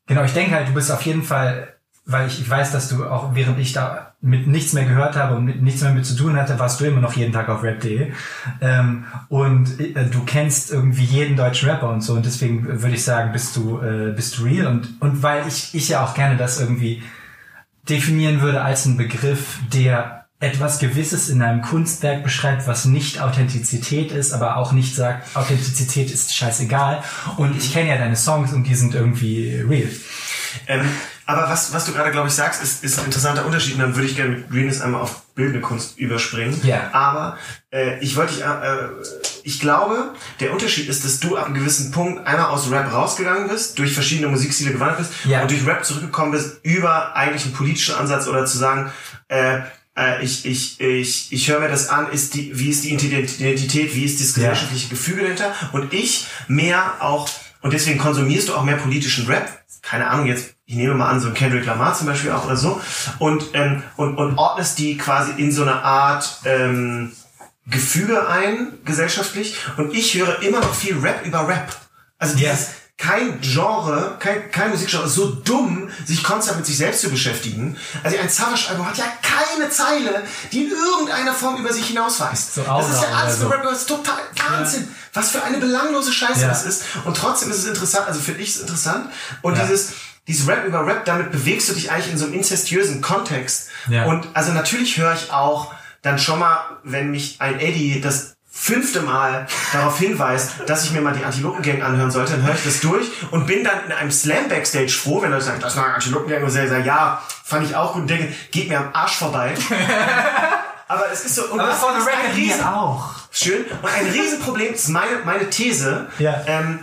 genau, ich denke halt, du bist auf jeden Fall, weil ich, ich weiß, dass du auch, während ich da mit nichts mehr gehört habe und mit nichts mehr mit zu tun hatte, warst du immer noch jeden Tag auf rap.de. Ähm, und äh, du kennst irgendwie jeden deutschen Rapper und so. Und deswegen würde ich sagen, bist du, äh, bist du real. Und, und weil ich, ich ja auch gerne das irgendwie definieren würde als einen Begriff, der etwas Gewisses in einem Kunstwerk beschreibt, was nicht Authentizität ist, aber auch nicht sagt, Authentizität ist scheißegal. Und ich kenne ja deine Songs und die sind irgendwie real. Ähm, aber was, was du gerade, glaube ich, sagst, ist, ist ein interessanter Unterschied. Und dann würde ich gerne mit Realness einmal auf bildende Kunst überspringen. Ja. Aber äh, ich wollte dich, äh, ich glaube, der Unterschied ist, dass du ab einem gewissen Punkt einmal aus Rap rausgegangen bist, durch verschiedene Musikstile gewandert bist Ja. und durch Rap zurückgekommen bist über eigentlich einen politischen Ansatz oder zu sagen, äh, äh, ich, ich, ich, ich höre mir das an, ist die, wie ist die Identität, wie ist das gesellschaftliche Gefüge dahinter und ich mehr auch und deswegen konsumierst du auch mehr politischen Rap. Keine Ahnung, jetzt, ich nehme mal an, so ein Kendrick Lamar zum Beispiel auch oder so. Und, ähm, und, und ordnest die quasi in so eine Art ähm, Gefüge ein, gesellschaftlich. Und ich höre immer noch viel Rap über Rap. Also dieses, kein Genre, kein, kein Musikgenre ist so dumm, sich konstant mit sich selbst zu beschäftigen. Also ein Savage-Album hat ja keine Zeile, die in irgendeiner Form über sich hinausweist. So das ist ja alles so. Rap, das ist total Wahnsinn. Was für eine belanglose Scheiße Ja. das ist. Und trotzdem ist es interessant, also finde ich es interessant. Und Ja. dieses, dieses Rap über Rap, damit bewegst du dich eigentlich in so einem inzestiösen Kontext. Ja. Und also natürlich höre ich auch dann schon mal, wenn mich ein Eddie das fünfte Mal darauf hinweist, dass ich mir mal die Antilopen-Gang anhören sollte, dann höre ich das durch und bin dann in einem Slam-Backstage froh, wenn Leute sagen, das war Antilopen-Gang und ich sage, ja, fand ich auch gut und denke, geht mir am Arsch vorbei. Aber es ist so, und Aber das ist ein Riesen- auch. Schön. Und ein Riesenproblem ist meine, meine These, Ja. ähm,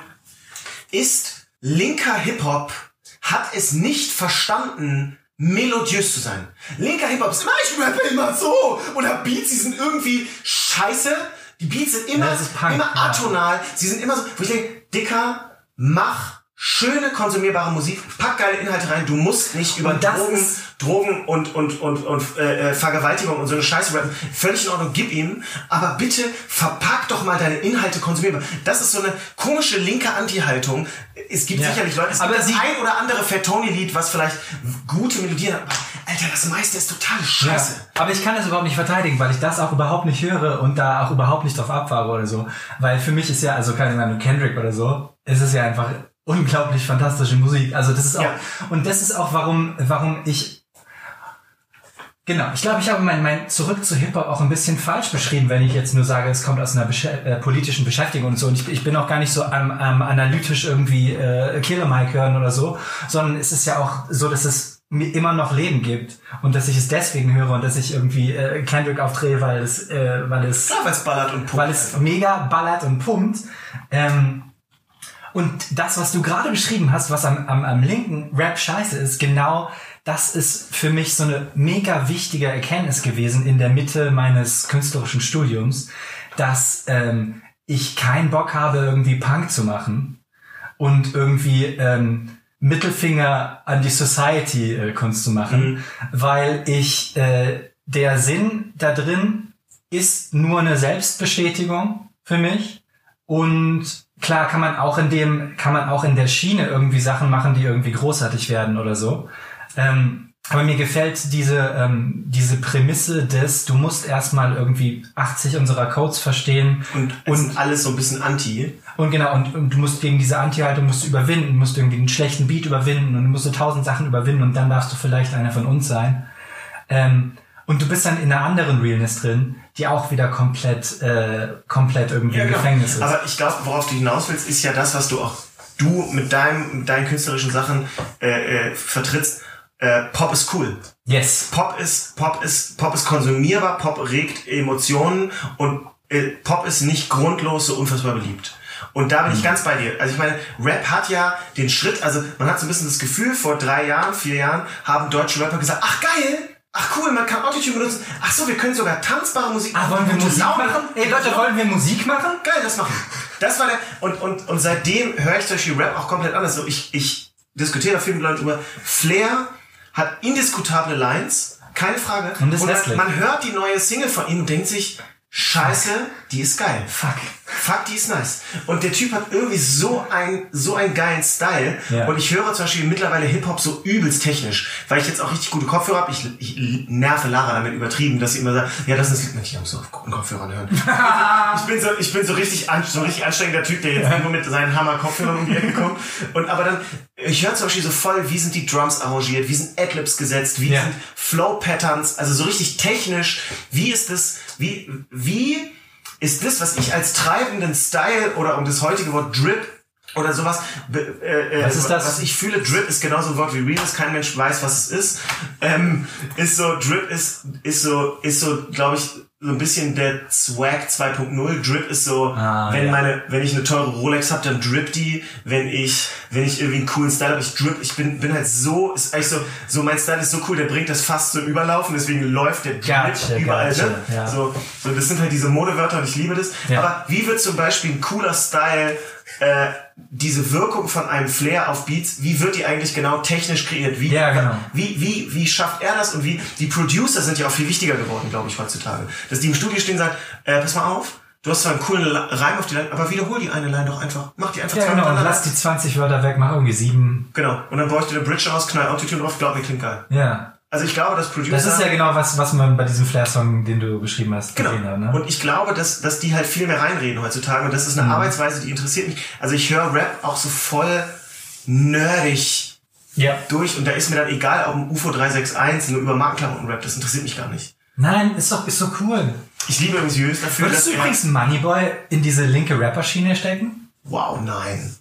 ist, linker Hip-Hop hat es nicht verstanden, melodiös zu sein. Linker Hip-Hop ist immer, ich rappe immer so. Oder Beats, die sind irgendwie scheiße. Die Beats sind immer, Ja, immer atonal. Sie sind immer so, wo ich denke, Dicker, mach schöne konsumierbare Musik, pack geile Inhalte rein. Du musst nicht über Drogen, ist- Drogen und und und und äh, äh, Vergewaltigung und so eine Scheiße rappen. Völlig in Ordnung, gib ihm. Aber bitte verpack doch mal deine Inhalte konsumierbar. Das ist so eine komische linke Anti-Haltung. Es gibt Ja. sicherlich Leute, es Aber das ein oder andere Fatoni-Lied, was vielleicht gute Melodien hat. Alter, das meiste ist totale Scheiße. Ja, aber ich kann das überhaupt nicht verteidigen, weil ich das auch überhaupt nicht höre und da auch überhaupt nicht drauf abfahre oder so. Weil für mich ist ja, also keine Ahnung, Kendrick oder so, ist es ja einfach unglaublich fantastische Musik. Also das ist auch, Ja. und das ist auch, warum, warum ich, genau, ich glaube, ich habe mein, mein Zurück zu Hip-Hop auch ein bisschen falsch beschrieben, wenn ich jetzt nur sage, es kommt aus einer Beschä äh, politischen Beschäftigung und so. Und ich, ich bin auch gar nicht so am, am analytisch irgendwie äh, Killer Mike hören oder so, sondern es ist ja auch so, dass es mir immer noch Leben gibt und dass ich es deswegen höre und dass ich irgendwie äh, Kendrick aufdrehe, weil es, äh, weil es Klar, weil es ballert und pumpt. weil es mega ballert und pumpt. Ähm, und das, was du gerade beschrieben hast, was am, am, am linken Rap scheiße ist, genau das ist für mich so eine mega wichtige Erkenntnis gewesen in der Mitte meines künstlerischen Studiums, dass ähm, ich keinen Bock habe, irgendwie Punk zu machen und irgendwie ähm, Mittelfinger an die Society äh, Kunst zu machen, weil ich äh, der Sinn da drin ist nur eine Selbstbestätigung für mich und klar kann man auch in dem kann man auch in der Schiene irgendwie Sachen machen, die irgendwie großartig werden oder so. Ähm, aber mir gefällt diese, ähm, diese Prämisse des, du musst erstmal irgendwie 80 unserer Codes verstehen und, sind alles so ein bisschen anti. und genau, und, und du musst gegen diese Anti-Haltung musst du überwinden, du musst irgendwie einen schlechten Beat überwinden und du musst so tausend Sachen überwinden und dann darfst du vielleicht einer von uns sein. Ähm, und du bist dann in einer anderen Realness drin, die auch wieder komplett, äh, komplett irgendwie im genau. Gefängnis ist. Aber ich glaube, worauf du hinaus willst, ist ja das, was du auch du mit deinem, mit deinen künstlerischen Sachen äh, äh, vertrittst. Äh, Pop ist cool. yes. Pop ist Pop ist Pop ist konsumierbar. Pop regt Emotionen und äh, Pop ist nicht grundlos so unfassbar beliebt. Und da bin Mhm. ich ganz bei dir. Also ich meine, Rap hat ja den Schritt, also man hat so ein bisschen das Gefühl, vor drei Jahren, vier Jahren haben deutsche Rapper gesagt, ach geil, ach cool, man kann Autotune benutzen. Ach so, wir können sogar tanzbare Musik Ah, wollen wir Musik machen? Ey Leute, wollen wir Musik machen? Geil, das machen. Das war der, und, und, und seitdem höre ich zum Beispiel Rap auch komplett anders. So, ich, ich diskutiere da viel mit Leuten drüber. Flair hat indiskutable Lines, keine Frage. Und ist man, hässlich. man hört die neue Single von ihm und denkt sich, Scheiße, die ist geil. Fuck. Fuck, die ist nice. Und der Typ hat irgendwie so ein so einen geilen Style. Ja. Und ich höre zum Beispiel mittlerweile Hip-Hop so übelst technisch, weil ich jetzt auch richtig gute Kopfhörer habe. Ich, ich nerve Lara damit übertrieben, dass sie immer sagt, ja, das ist nicht, ich muss auf guten Kopfhörern hören. ich bin so, ich bin so richtig, an, so richtig anstrengender Typ, der jetzt irgendwo mit seinen Hammer-Kopfhörern um die Ecke kommt. Und aber dann, ich höre zum Beispiel so voll, wie sind die Drums arrangiert, wie sind Adlibs gesetzt, wie Ja. sind Flow-Patterns, also so richtig technisch. Wie ist das, wie, wie ist das, was ich als treibenden Style oder um das heutige Wort Drip oder sowas, äh, äh, Was ist das? was ich fühle, Drip ist genauso ein Wort wie Realness, kein Mensch weiß, was es ist, ähm, ist so, Drip ist, ist so, ist so, glaube ich, so ein bisschen der Swag 2.0. Drip ist so, Ah, wenn ja. meine, wenn ich eine teure Rolex habe, dann drip die. Wenn ich, wenn ich irgendwie einen coolen Style habe, ich drip. Ich bin, bin halt so, ist eigentlich so, so mein Style ist so cool, der bringt das fast zum Überlaufen, deswegen läuft der Drip Gotcha, überall. gotcha, ne? ja. So, so, das sind halt diese Modewörter und ich liebe das. Ja. Aber wie wird zum Beispiel ein cooler Style äh, diese Wirkung von einem Flair auf Beats, wie wird die eigentlich genau technisch kreiert? Wie, Ja, genau. wie, wie, wie schafft er das und wie, die Producer sind ja auch viel wichtiger geworden, glaube ich, heutzutage. Dass die im Studio stehen und sagen, äh, pass mal auf, du hast zwar einen coolen Reim auf die Line, aber wiederhol die eine Line doch einfach. Mach die einfach Ja, zwei genau. Und lass die 20 Wörter weg, mach irgendwie sieben. Genau. Und dann bräuchte eine Bridge raus, knall Autotune drauf, glaub mir, klingt geil. Ja. Also ich glaube, dass Producer... Das ist ja genau was, was man bei diesem Flair-Song, den du beschrieben hast, Genau. gesehen hat, ne? Und ich glaube, dass, dass die halt viel mehr reinreden heutzutage. Und das ist eine Arbeitsweise, die interessiert mich. Also ich höre Rap auch so voll nerdig ja. durch. Und da ist mir dann egal, ob ein UFO 361 nur über Markenklamotten Rap, das interessiert mich gar nicht. Nein, ist doch, ist so cool. Ich liebe übrigens Jös dafür, Würdest du übrigens Moneyboy in diese linke Rapper-Schiene stecken? Wow, nein.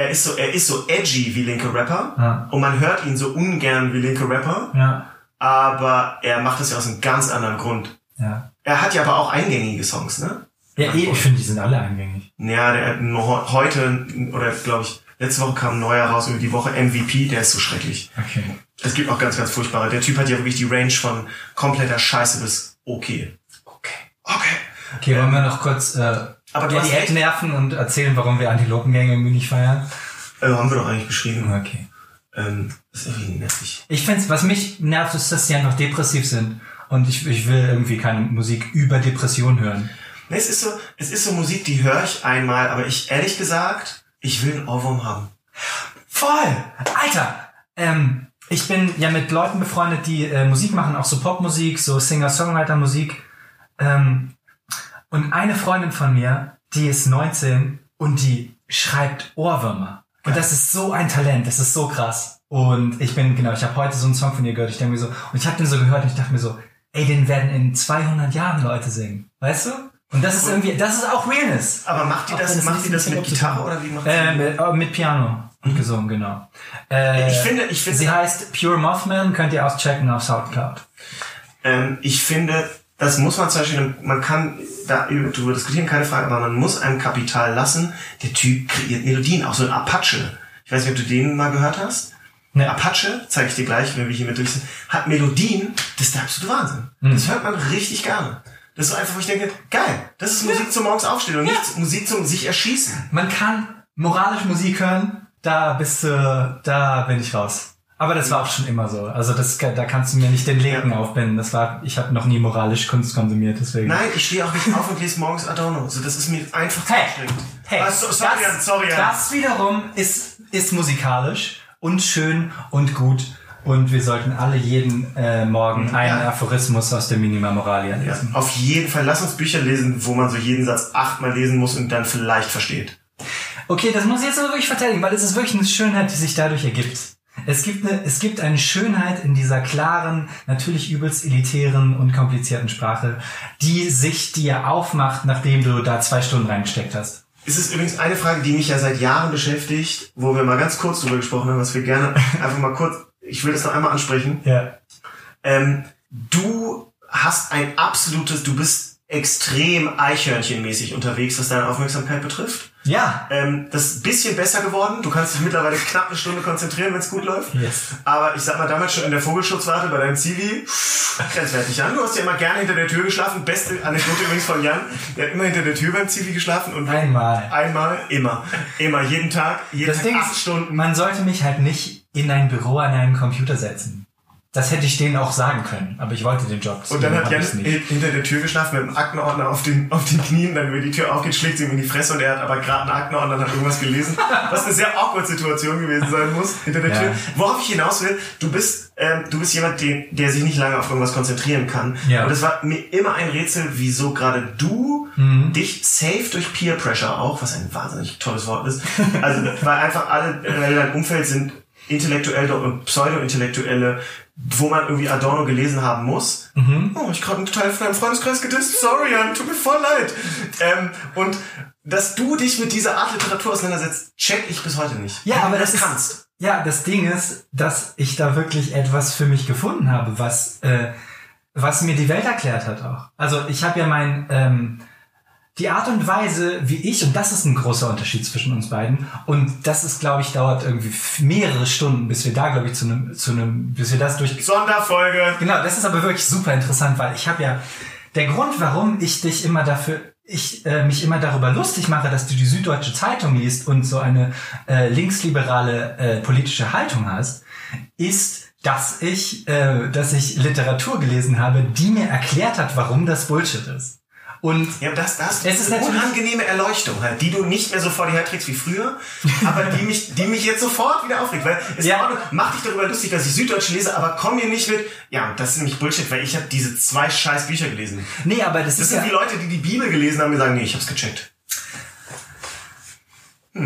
Er ist so, er ist so edgy wie linke Rapper. Ja. Und man hört ihn so ungern wie linke Rapper. Ja. Aber er macht das ja aus einem ganz anderen Grund. Ja. Er hat ja aber auch eingängige Songs, ne? Ja, eh, ich finde, die sind alle eingängig. Ja, der hat heute, oder glaube ich, letzte Woche kam ein neuer raus, über die Woche MVP, der ist so schrecklich. Okay. Es gibt auch ganz, ganz furchtbare. Der Typ hat ja wirklich die Range von kompletter Scheiße bis okay. Okay. Okay. Okay, wollen wir noch kurz äh, Aber du ja, hast die Ed recht. nerven und erzählen, warum wir Antilopengänge irgendwie nicht feiern? Äh, haben wir doch eigentlich beschrieben. Okay. Ähm, ist irgendwie nervig. Ich finde, was mich nervt, ist, dass sie einfach depressiv sind. Und ich, ich will irgendwie keine Musik über Depression hören. Nee, es ist so, es ist so Musik, die höre ich einmal, aber ich, ehrlich gesagt, ich will einen Ohrwurm haben. Voll! Alter! Ähm, ich bin ja mit Leuten befreundet, die äh, Musik machen, auch so Popmusik, so Singer-Songwriter-Musik. Ähm, und eine Freundin von mir, die ist 19 und die schreibt Ohrwürmer. Und das ist so ein Talent, das ist so krass. Und ich bin, genau, ich habe heute so einen Song von ihr gehört, ich denke mir so, und ich habe den so gehört und ich dachte mir so, ey, den werden in 200 Jahren Leute singen. Weißt du? Und das ist irgendwie, das ist auch Realness. Aber macht die das, macht die das mit Gitarre oder wie macht sie Äh, mit, äh, mit Piano und gesungen, genau. Äh, Ich finde, ich finde, Sie heißt Pure Mothman, könnt ihr auschecken auf Soundcloud. ähm, ich finde, das muss man zum Beispiel, man kann da darüber diskutieren, keine Frage, aber man muss einem Kapital lassen. Der Typ kreiert Melodien, auch so ein Apache. Ich weiß nicht, ob du den mal gehört hast. Nee. Apache, zeige ich dir gleich, wenn wir hier mit durch sind, hat Melodien, das ist der absolute Wahnsinn. Das hört man richtig gerne. Das ist einfach, wo ich denke, geil, das ist Musik zum morgens aufstehen und nicht Musik zum sich erschießen. Man kann moralisch Musik hören, da bist du, da bin ich raus. Aber das war auch schon immer so. Also das, da kannst du mir nicht den Linken Ja. aufbinden. Das war, ich habe noch nie moralisch Kunst konsumiert, deswegen. Nein, ich stehe auch nicht auf und lese morgens Adorno. So, das ist mir einfach zu Hey, anstrengend. hey, Ah, so, sorry, das, sorry, das wiederum ist, ist musikalisch und schön und gut. Und wir sollten alle jeden äh, Morgen einen Ja. Aphorismus aus der Minima Moralia Ja, lesen. auf jeden Fall. Lass uns Bücher lesen, wo man so jeden Satz achtmal lesen muss und dann vielleicht versteht. Okay, das muss ich jetzt aber wirklich verteidigen, weil es ist wirklich eine Schönheit, die sich dadurch ergibt. Es gibt, eine, es gibt eine Schönheit in dieser klaren, natürlich übelst elitären und komplizierten Sprache, die sich dir aufmacht, nachdem du da zwei Stunden reingesteckt hast. Es ist übrigens eine Frage, die mich ja seit Jahren beschäftigt, wo wir mal ganz kurz drüber gesprochen haben, was wir gerne einfach mal kurz, ich will das noch einmal ansprechen. Ja. Ähm, du hast ein absolutes, du bist extrem Eichhörnchenmäßig unterwegs, was deine Aufmerksamkeit betrifft. Ja. Ähm, das ist ein bisschen besser geworden. Du kannst dich mittlerweile knapp eine Stunde konzentrieren, wenn es gut läuft. Yes. Aber ich sag mal, damals schon in der Vogelschutzwarte bei deinem Zivi, grenzwertig an. Du hast ja immer gerne hinter der Tür geschlafen. Beste Anekdote übrigens von Jan. Der hat immer hinter der Tür beim Zivi geschlafen und Einmal. einmal, immer. Immer, jeden Tag, jeden Das Tag Ding acht ist, Stunden. man sollte mich halt nicht in ein Büro an einen Computer setzen. Das hätte ich denen auch sagen können, aber ich wollte den Job. Und dann hat hin- hinter der Tür geschlafen mit einem Aktenordner auf den, auf den Knien, dann wenn die Tür aufgeht, schlägt sie ihm in die Fresse und er hat aber gerade einen Aktenordner und hat irgendwas gelesen. Was eine sehr awkward Situation gewesen sein muss, hinter der Ja. Tür. Worauf ich hinaus will, du bist, ähm, du bist jemand, den, der sich nicht lange auf irgendwas konzentrieren kann. Ja. Und es war mir immer ein Rätsel, wieso gerade du Mhm. dich safe durch Peer Pressure auch, was ein wahnsinnig tolles Wort ist, also weil einfach alle in deinem Umfeld sind intellektuelle und pseudo-intellektuelle, wo man irgendwie Adorno gelesen haben muss. Mhm. Oh, ich gerade einen Teil von deinem Freundeskreis gedisst. Sorry, Jan, tut mir voll leid. Ähm, und dass du dich mit dieser Art Literatur auseinandersetzt, check ich bis heute nicht. Ja, aber das ist, kannst. Ja, das Ding ist, dass ich da wirklich etwas für mich gefunden habe, was äh, was mir die Welt erklärt hat auch. Also ich habe ja mein ähm, die Art und Weise, wie ich und das ist ein großer Unterschied zwischen uns beiden und das ist, glaube ich, dauert irgendwie mehrere Stunden, bis wir da, glaube ich, zu einem zu einem, bis wir das durch Sonderfolge. Genau, das ist aber wirklich super interessant, weil ich habe ja der Grund, warum ich dich immer dafür ich äh, mich immer darüber lustig mache, dass du die Süddeutsche Zeitung liest und so eine äh, linksliberale äh, politische Haltung hast, ist, dass ich, äh, dass ich Literatur gelesen habe, die mir erklärt hat, warum das Bullshit ist. Und Ja, das, das Es ist eine unangenehme Erleuchtung halt, die du nicht mehr so vor dir herträgst wie früher, aber die mich, die mich jetzt sofort wieder aufregt, weil es Ja. Ordnung, mach dich darüber lustig, dass ich Süddeutsch lese, aber komm mir nicht mit, ja, das ist nämlich Bullshit, weil ich habe diese zwei scheiß Bücher gelesen. nee, aber das, Das ist sind ja, die Leute, die die Bibel gelesen haben, die sagen, nee, ich hab's gecheckt. Ja,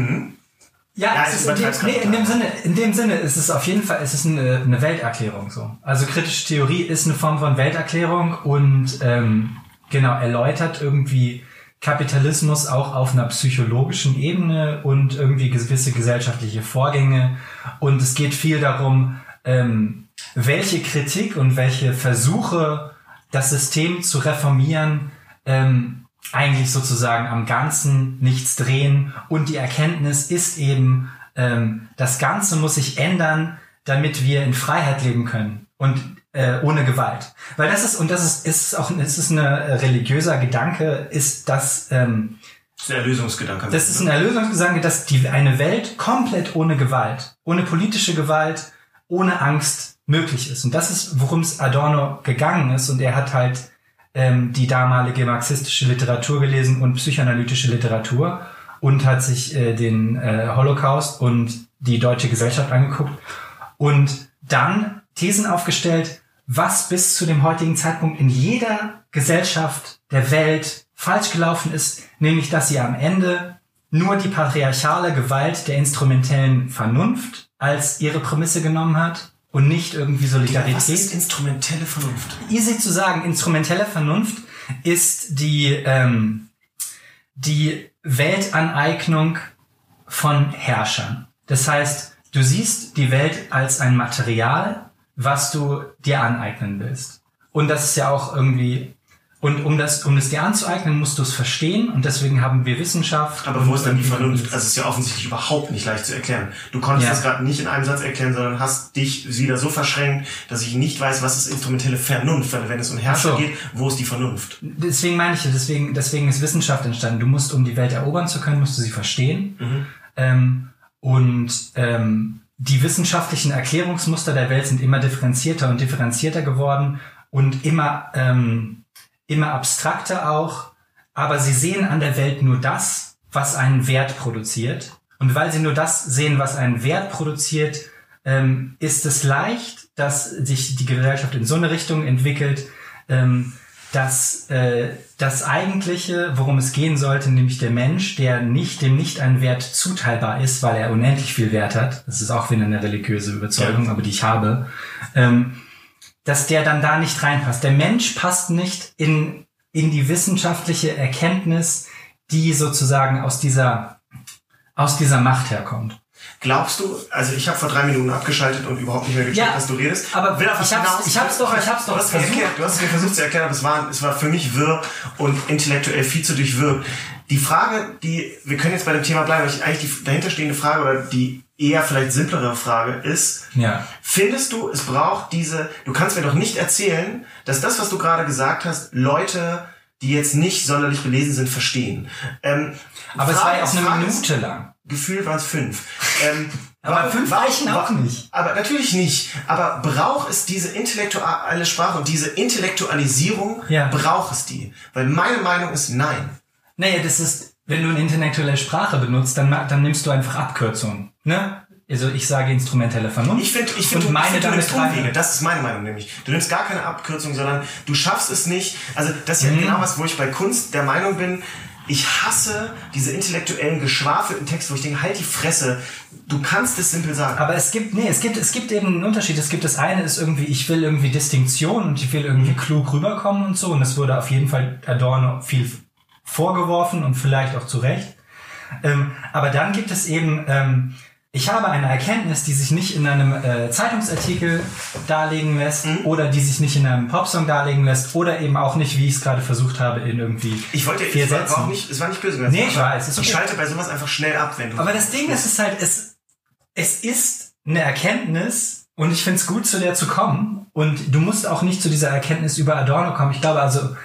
Ja, es ist in, dem, nee, in dem. Sinne, in dem Sinne ist es auf jeden Fall, es ist eine, eine Welterklärung so. Also kritische Theorie ist eine Form von Welterklärung und ähm, genau erläutert irgendwie Kapitalismus auch auf einer psychologischen Ebene und irgendwie gewisse gesellschaftliche Vorgänge. Und es geht viel darum, ähm, welche Kritik und welche Versuche, das System zu reformieren, ähm, eigentlich sozusagen am Ganzen nichts drehen. Und die Erkenntnis ist eben, ähm, das Ganze muss sich ändern, damit wir in Freiheit leben können und äh, ohne Gewalt. Weil das ist, und das ist, ist auch, es ist ein religiöser Gedanke, ist, dass ähm, Das ist ein Erlösungsgedanke. das ist ein Erlösungsgedanke, dass die, eine Welt komplett ohne Gewalt, ohne politische Gewalt, ohne Angst möglich ist. Und das ist, worum es Adorno gegangen ist. Und er hat halt ähm, die damalige marxistische Literatur gelesen und psychoanalytische Literatur und hat sich äh, den äh, Holocaust und die deutsche Gesellschaft angeguckt und dann Thesen aufgestellt, was bis zu dem heutigen Zeitpunkt in jeder Gesellschaft der Welt falsch gelaufen ist, nämlich dass sie am Ende nur die patriarchale Gewalt der instrumentellen Vernunft als ihre Prämisse genommen hat und nicht irgendwie Was Solidarität ist instrumentelle Vernunft? easy zu sagen, instrumentelle Vernunft ist die, ähm, die Weltaneignung von Herrschern. Das heißt, du siehst die Welt als ein Material, was du dir aneignen willst. Und das ist ja auch irgendwie, und um das, um es dir anzueignen, musst du es verstehen. Und deswegen haben wir Wissenschaft. Aber wo ist dann die und- Vernunft? Also es ist ja offensichtlich überhaupt nicht leicht zu erklären. Du konntest Ja. das gerade nicht in einem Satz erklären, sondern hast dich wieder so verschränkt, dass ich nicht weiß, was ist instrumentelle Vernunft, weil wenn es um Herrscher so. geht, wo ist die Vernunft? Deswegen meine ich, deswegen, deswegen ist Wissenschaft entstanden. Du musst, um die Welt erobern zu können, musst du sie verstehen. Ähm, und ähm, die wissenschaftlichen Erklärungsmuster der Welt sind immer differenzierter und differenzierter geworden und immer, ähm, immer abstrakter auch. Aber sie sehen an der Welt nur das, was einen Wert produziert. Und weil sie nur das sehen, was einen Wert produziert, ähm, ist es leicht, dass sich die Gesellschaft in so eine Richtung entwickelt, ähm, dass äh, das eigentliche, worum es gehen sollte, nämlich der Mensch, der nicht dem nicht ein Wert zuteilbar ist, weil er unendlich viel Wert hat, das ist auch wieder eine religiöse Überzeugung, Ja. aber die ich habe, ähm, dass der dann da nicht reinpasst. Der Mensch passt nicht in in die wissenschaftliche Erkenntnis, die sozusagen aus dieser aus dieser Macht herkommt. Glaubst du, also ich habe vor drei Minuten abgeschaltet und überhaupt nicht mehr gecheckt, Ja, dass du redest. aber Will ich hab's- hinaus. ich hab's doch- ich hab's doch du hast versucht. erklärt, du hast es mir versucht zu erklären, aber es war, es war für mich wirr und intellektuell viel zu durchwirkt. Die Frage, die, wir können jetzt bei dem Thema bleiben, aber ich, eigentlich die dahinterstehende Frage oder die eher vielleicht simplere Frage ist, Ja. Findest du, es braucht diese, du kannst mir doch nicht erzählen, dass das, was du gerade gesagt hast, Leute, die jetzt nicht sonderlich belesen sind, verstehen. Ähm, Aber es Frage war ja auch eine Minute lang. Gefühlt waren es fünf. Ähm, Aber fünf reichen auch wa- nicht. Aber natürlich nicht. Aber braucht es diese intellektuelle Sprache und diese Intellektualisierung, Ja. braucht es die? Weil meine Meinung ist nein. Naja, das ist, wenn du eine intellektuelle Sprache benutzt, dann, dann nimmst du einfach Abkürzungen. Ne? Also ich sage instrumentelle Vernunft. Ich finde, ich finde, meine find, du damit nimmst Umwege. Das ist meine Meinung nämlich. Du nimmst gar keine Abkürzung, sondern du schaffst es nicht. Also das ist ja Mhm. genau was, wo ich bei Kunst der Meinung bin. Ich hasse diese intellektuellen geschwafelten Texte, wo ich denke, halt die Fresse. Du kannst es simpel sagen. Aber es gibt, nee, es gibt, es gibt eben einen Unterschied. Es gibt das eine ist irgendwie, ich will irgendwie Distinktion und ich will irgendwie Mhm. klug rüberkommen und so. Und das wurde auf jeden Fall Adorno viel vorgeworfen und vielleicht auch zu Recht. Ähm, aber dann gibt es eben, ähm, ich habe eine Erkenntnis, die sich nicht in einem äh, Zeitungsartikel darlegen lässt Mhm. oder die sich nicht in einem Popsong darlegen lässt oder eben auch nicht, wie ich es gerade versucht habe, in irgendwie ich wollte, vier es war, war Sätzen. auch nicht, es war nicht böse. Nee, ich weiß, ist Ich okay. schalte bei sowas einfach schnell ab, wenn du. Aber das Ding ist, es ist halt, es, es ist eine Erkenntnis und ich finde es gut, zu der zu kommen. Und du musst auch nicht zu dieser Erkenntnis über Adorno kommen. Ich glaube also,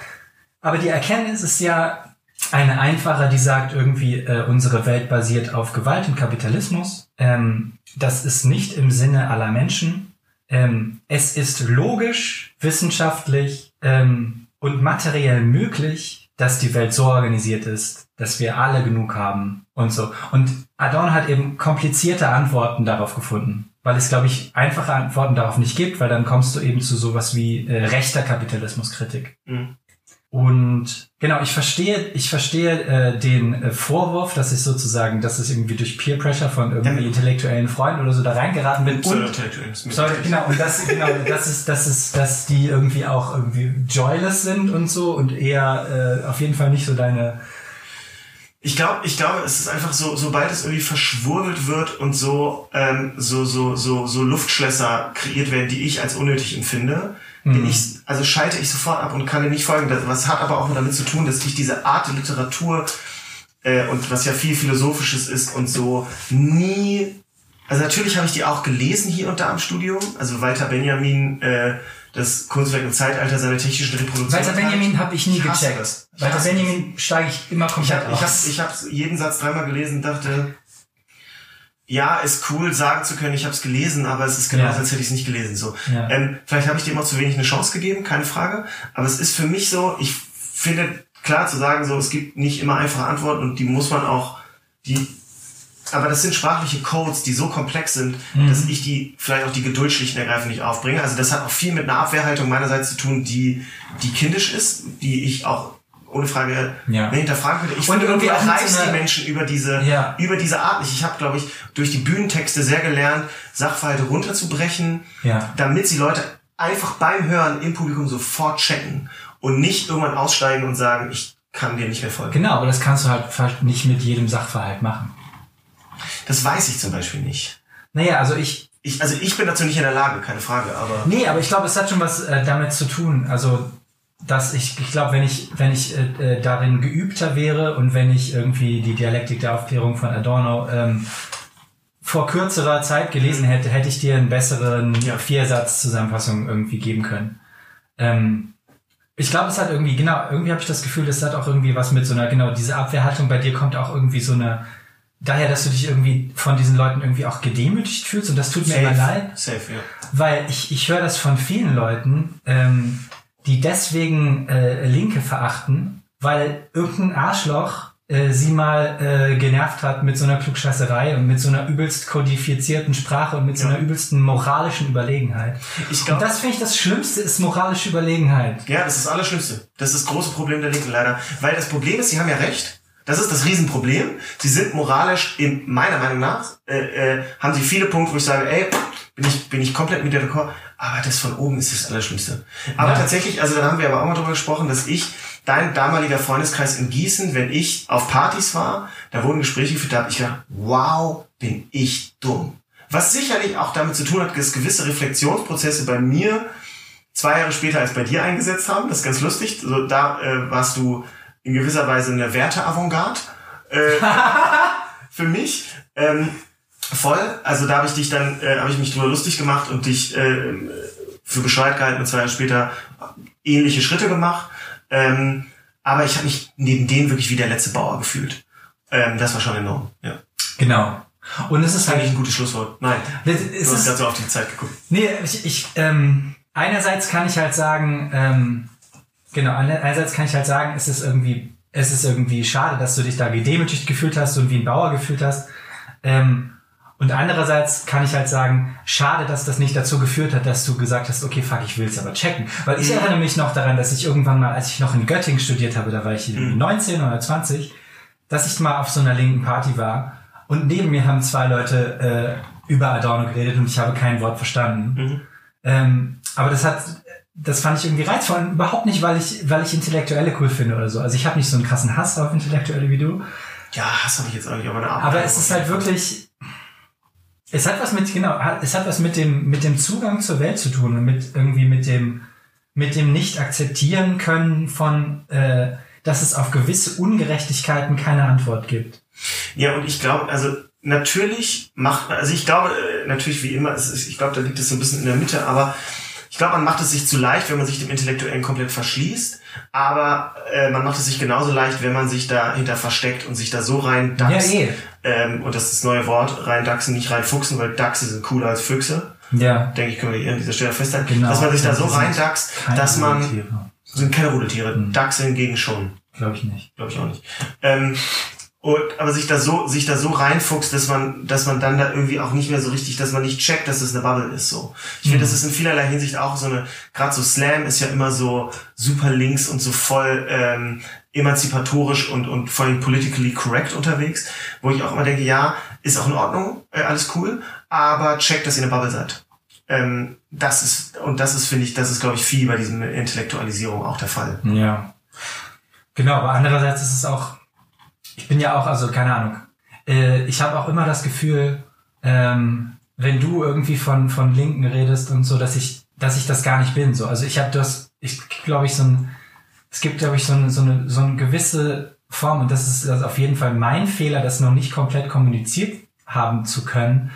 aber die Erkenntnis ist ja, eine einfache, die sagt irgendwie, äh, unsere Welt basiert auf Gewalt und Kapitalismus. Ähm, das ist nicht im Sinne aller Menschen. Ähm, es ist logisch, wissenschaftlich ähm, und materiell möglich, dass die Welt so organisiert ist, dass wir alle genug haben und so. Und Adorno hat eben komplizierte Antworten darauf gefunden, weil es, glaube ich, einfache Antworten darauf nicht gibt, weil dann kommst du eben zu sowas wie äh, rechter Kapitalismuskritik. Mhm. Und genau, ich verstehe, ich verstehe äh, den äh, Vorwurf, dass ich sozusagen, dass es irgendwie durch Peer Pressure von irgendwie Ja. intellektuellen Freunden oder so da reingeraten bin. Und. Sorry, genau, und das, genau, das ist, das ist, dass die irgendwie auch irgendwie joyless sind und so und eher äh, auf jeden Fall nicht so deine. Ich glaube, ich glaube, es ist einfach so, sobald es irgendwie verschwurbelt wird und so, ähm, so, so, so, so Luftschlösser kreiert werden, die ich als unnötig empfinde, bin ich, also schalte ich sofort ab und kann dir nicht folgen. Das, was hat aber auch damit zu tun, dass ich diese Art der Literatur äh, und was ja viel Philosophisches ist und so nie, also natürlich habe ich die auch gelesen hier und da im Studium, also Walter Benjamin, äh, das Kunstwerk im Zeitalter seiner technischen Reproduktion. Walter Benjamin habe ich nie Ich gecheckt. Ich Walter Benjamin steige ich immer Ich komplett habe ich hab, aus. ich hab jeden Satz dreimal gelesen und dachte, ja, ist cool sagen zu können, ich habe es gelesen, aber es ist genauso, Ja. als hätte ich es nicht gelesen. So. Ja. Ähm, vielleicht habe ich dem auch zu wenig eine Chance gegeben, keine Frage. Aber es ist für mich so, ich finde klar zu sagen, so es gibt nicht immer einfache Antworten und die muss man auch, die aber das sind sprachliche Codes, die so komplex sind, Mhm. dass ich die vielleicht auch die Geduld schlicht und ergreifend nicht aufbringe. Also das hat auch viel mit einer Abwehrhaltung meinerseits zu tun, die, die kindisch ist, die ich auch ohne Frage Ja. ne, hinterfragen würde. Ich Und finde, irgendwie auch einer- die Menschen über diese, Ja. über diese Art nicht. Ich habe, glaube ich, durch die Bühnentexte sehr gelernt, Sachverhalte runterzubrechen, Ja. damit sie Leute einfach beim Hören im Publikum sofort checken und nicht irgendwann aussteigen und sagen, ich kann dir nicht mehr folgen. Genau, aber das kannst du halt vielleicht nicht mit jedem Sachverhalt machen. Das weiß ich zum Beispiel nicht. Naja, also ich, Ich, also ich bin dazu nicht in der Lage, keine Frage, aber Nee, aber ich glaube, es hat schon was äh, damit zu tun. Also, dass ich, ich glaube, wenn ich, wenn ich äh, äh, darin geübter wäre und wenn ich irgendwie die Dialektik der Aufklärung von Adorno ähm, vor kürzerer Zeit gelesen hätte, hätte ich dir einen besseren Ja. Viersatz-Zusammenfassung irgendwie geben können. Ähm, ich glaube, es hat irgendwie, genau, irgendwie habe ich das Gefühl, es hat auch irgendwie was mit so einer, genau, diese Abwehrhaltung bei dir kommt auch irgendwie so eine, daher, dass du dich irgendwie von diesen Leuten irgendwie auch gedemütigt fühlst und das tut mir immer leid. Safe, ja. Weil ich, ich höre das von vielen Leuten, ähm, die deswegen äh, Linke verachten, weil irgendein Arschloch äh, sie mal äh, genervt hat mit so einer Klugscheißerei und mit so einer übelst kodifizierten Sprache und mit so Ja. einer übelsten moralischen Überlegenheit. Ich und glaube, das finde ich das Schlimmste, ist moralische Überlegenheit. ja, das ist das Allerschlimmste. Das ist das große Problem der Linken leider. Weil das Problem ist, sie haben ja recht. Das ist das Riesenproblem. Sie sind moralisch, in meiner Meinung nach, äh, äh, haben sie viele Punkte, wo ich sage, ey, bin ich, bin ich komplett mit der Rekord. Aber das von oben ist das Allerschlimmste. Aber Ja. tatsächlich, also da haben wir aber auch mal drüber gesprochen, dass ich, dein damaliger Freundeskreis in Gießen, wenn ich auf Partys war, da wurden Gespräche geführt, da habe ich gedacht, wow, bin ich dumm. Was sicherlich auch damit zu tun hat, dass gewisse Reflexionsprozesse bei mir zwei Jahre später als bei dir eingesetzt haben. Das ist ganz lustig. So, da äh, warst du in gewisser Weise eine Werte-Avantgarde äh, für mich. Ähm, voll. Also da habe ich dich dann, äh, habe ich mich drüber lustig gemacht und dich äh, für bescheuert gehalten und zwei Jahre später ähnliche Schritte gemacht. Ähm, aber ich habe mich neben denen wirklich wie der letzte Bauer gefühlt. Ähm, das war schon enorm. Ja. Genau. Und es ist Das ist eigentlich halt, ein gutes Schlusswort. Nein, es du hast gerade so auf die Zeit geguckt. Nee, ich, ich ähm, einerseits kann ich halt sagen, ähm, genau, einer- einerseits kann ich halt sagen, es ist irgendwie, es ist irgendwie schade, dass du dich da gedemütigt gefühlt hast und wie ein Bauer gefühlt hast. Ähm, und andererseits kann ich halt sagen, schade, dass das nicht dazu geführt hat, dass du gesagt hast, okay, fuck, ich will's aber checken. Weil ich erinnere mich noch daran, dass ich irgendwann mal, als ich noch in Göttingen studiert habe, da war ich irgendwie Mhm. 19 oder 20, dass ich mal auf so einer linken Party war und neben mir haben zwei Leute äh, über Adorno geredet und ich habe kein Wort verstanden. Mhm. Ähm, aber das hat, das fand ich irgendwie reizvoll. Und überhaupt nicht, weil ich, weil ich Intellektuelle cool finde oder so. Also ich habe nicht so einen krassen Hass auf Intellektuelle wie du. Ja, Hass habe ich jetzt auch nicht, aber eine Art. Aber es ist halt wirklich, es hat was mit, genau, es hat was mit dem, mit dem Zugang zur Welt zu tun und mit irgendwie mit dem, mit dem nicht akzeptieren können von, äh, dass es auf gewisse Ungerechtigkeiten keine Antwort gibt. Ja, und ich glaube, also natürlich macht, also ich glaube, äh, natürlich wie immer, ist, ich glaube, da liegt es so ein bisschen in der Mitte, aber ich glaube, man macht es sich zu leicht, wenn man sich dem Intellektuellen komplett verschließt, aber äh, man macht es sich genauso leicht, wenn man sich dahinter versteckt und sich da so rein dachst. Ja, eh. ähm, und das ist das neue Wort, rein dachsen, nicht rein fuchsen, weil Dachse sind cooler als Füchse. Ja. Denke ich, können wir hier an dieser Stelle festhalten. Genau. Dass man sich da so rein dachst, dass man, Rudeltiere. sind keine Rudeltiere, Hm. Dachse hingegen schon. Glaube ich nicht. Glaube ich auch nicht. Ähm, und, aber sich da so, sich da so reinfuchst, dass man, dass man dann da irgendwie auch nicht mehr so richtig, dass man nicht checkt, dass es eine Bubble ist, so. Ich finde, das ist in vielerlei Hinsicht auch so eine, gerade so Slam ist ja immer so super links und so voll, ähm, emanzipatorisch und, und vor allem politically correct unterwegs, wo ich auch immer denke, ja, ist auch in Ordnung, äh, alles cool, aber checkt, dass ihr eine Bubble seid. Ähm, das ist, und das ist, finde ich, das ist, glaube ich, viel bei diesem Intellektualisierung auch der Fall. Ja. Genau, aber andererseits ist es auch, ich bin ja auch, also keine Ahnung, äh, ich habe auch immer das Gefühl, ähm, wenn du irgendwie von, von Linken redest und so, dass ich, dass ich das gar nicht bin. So. Also ich habe das, ich glaube ich, so ein, es gibt, glaube ich, so eine, so, eine, so eine gewisse Form, und das ist ist auf jeden Fall mein Fehler, das noch nicht komplett kommuniziert haben zu können,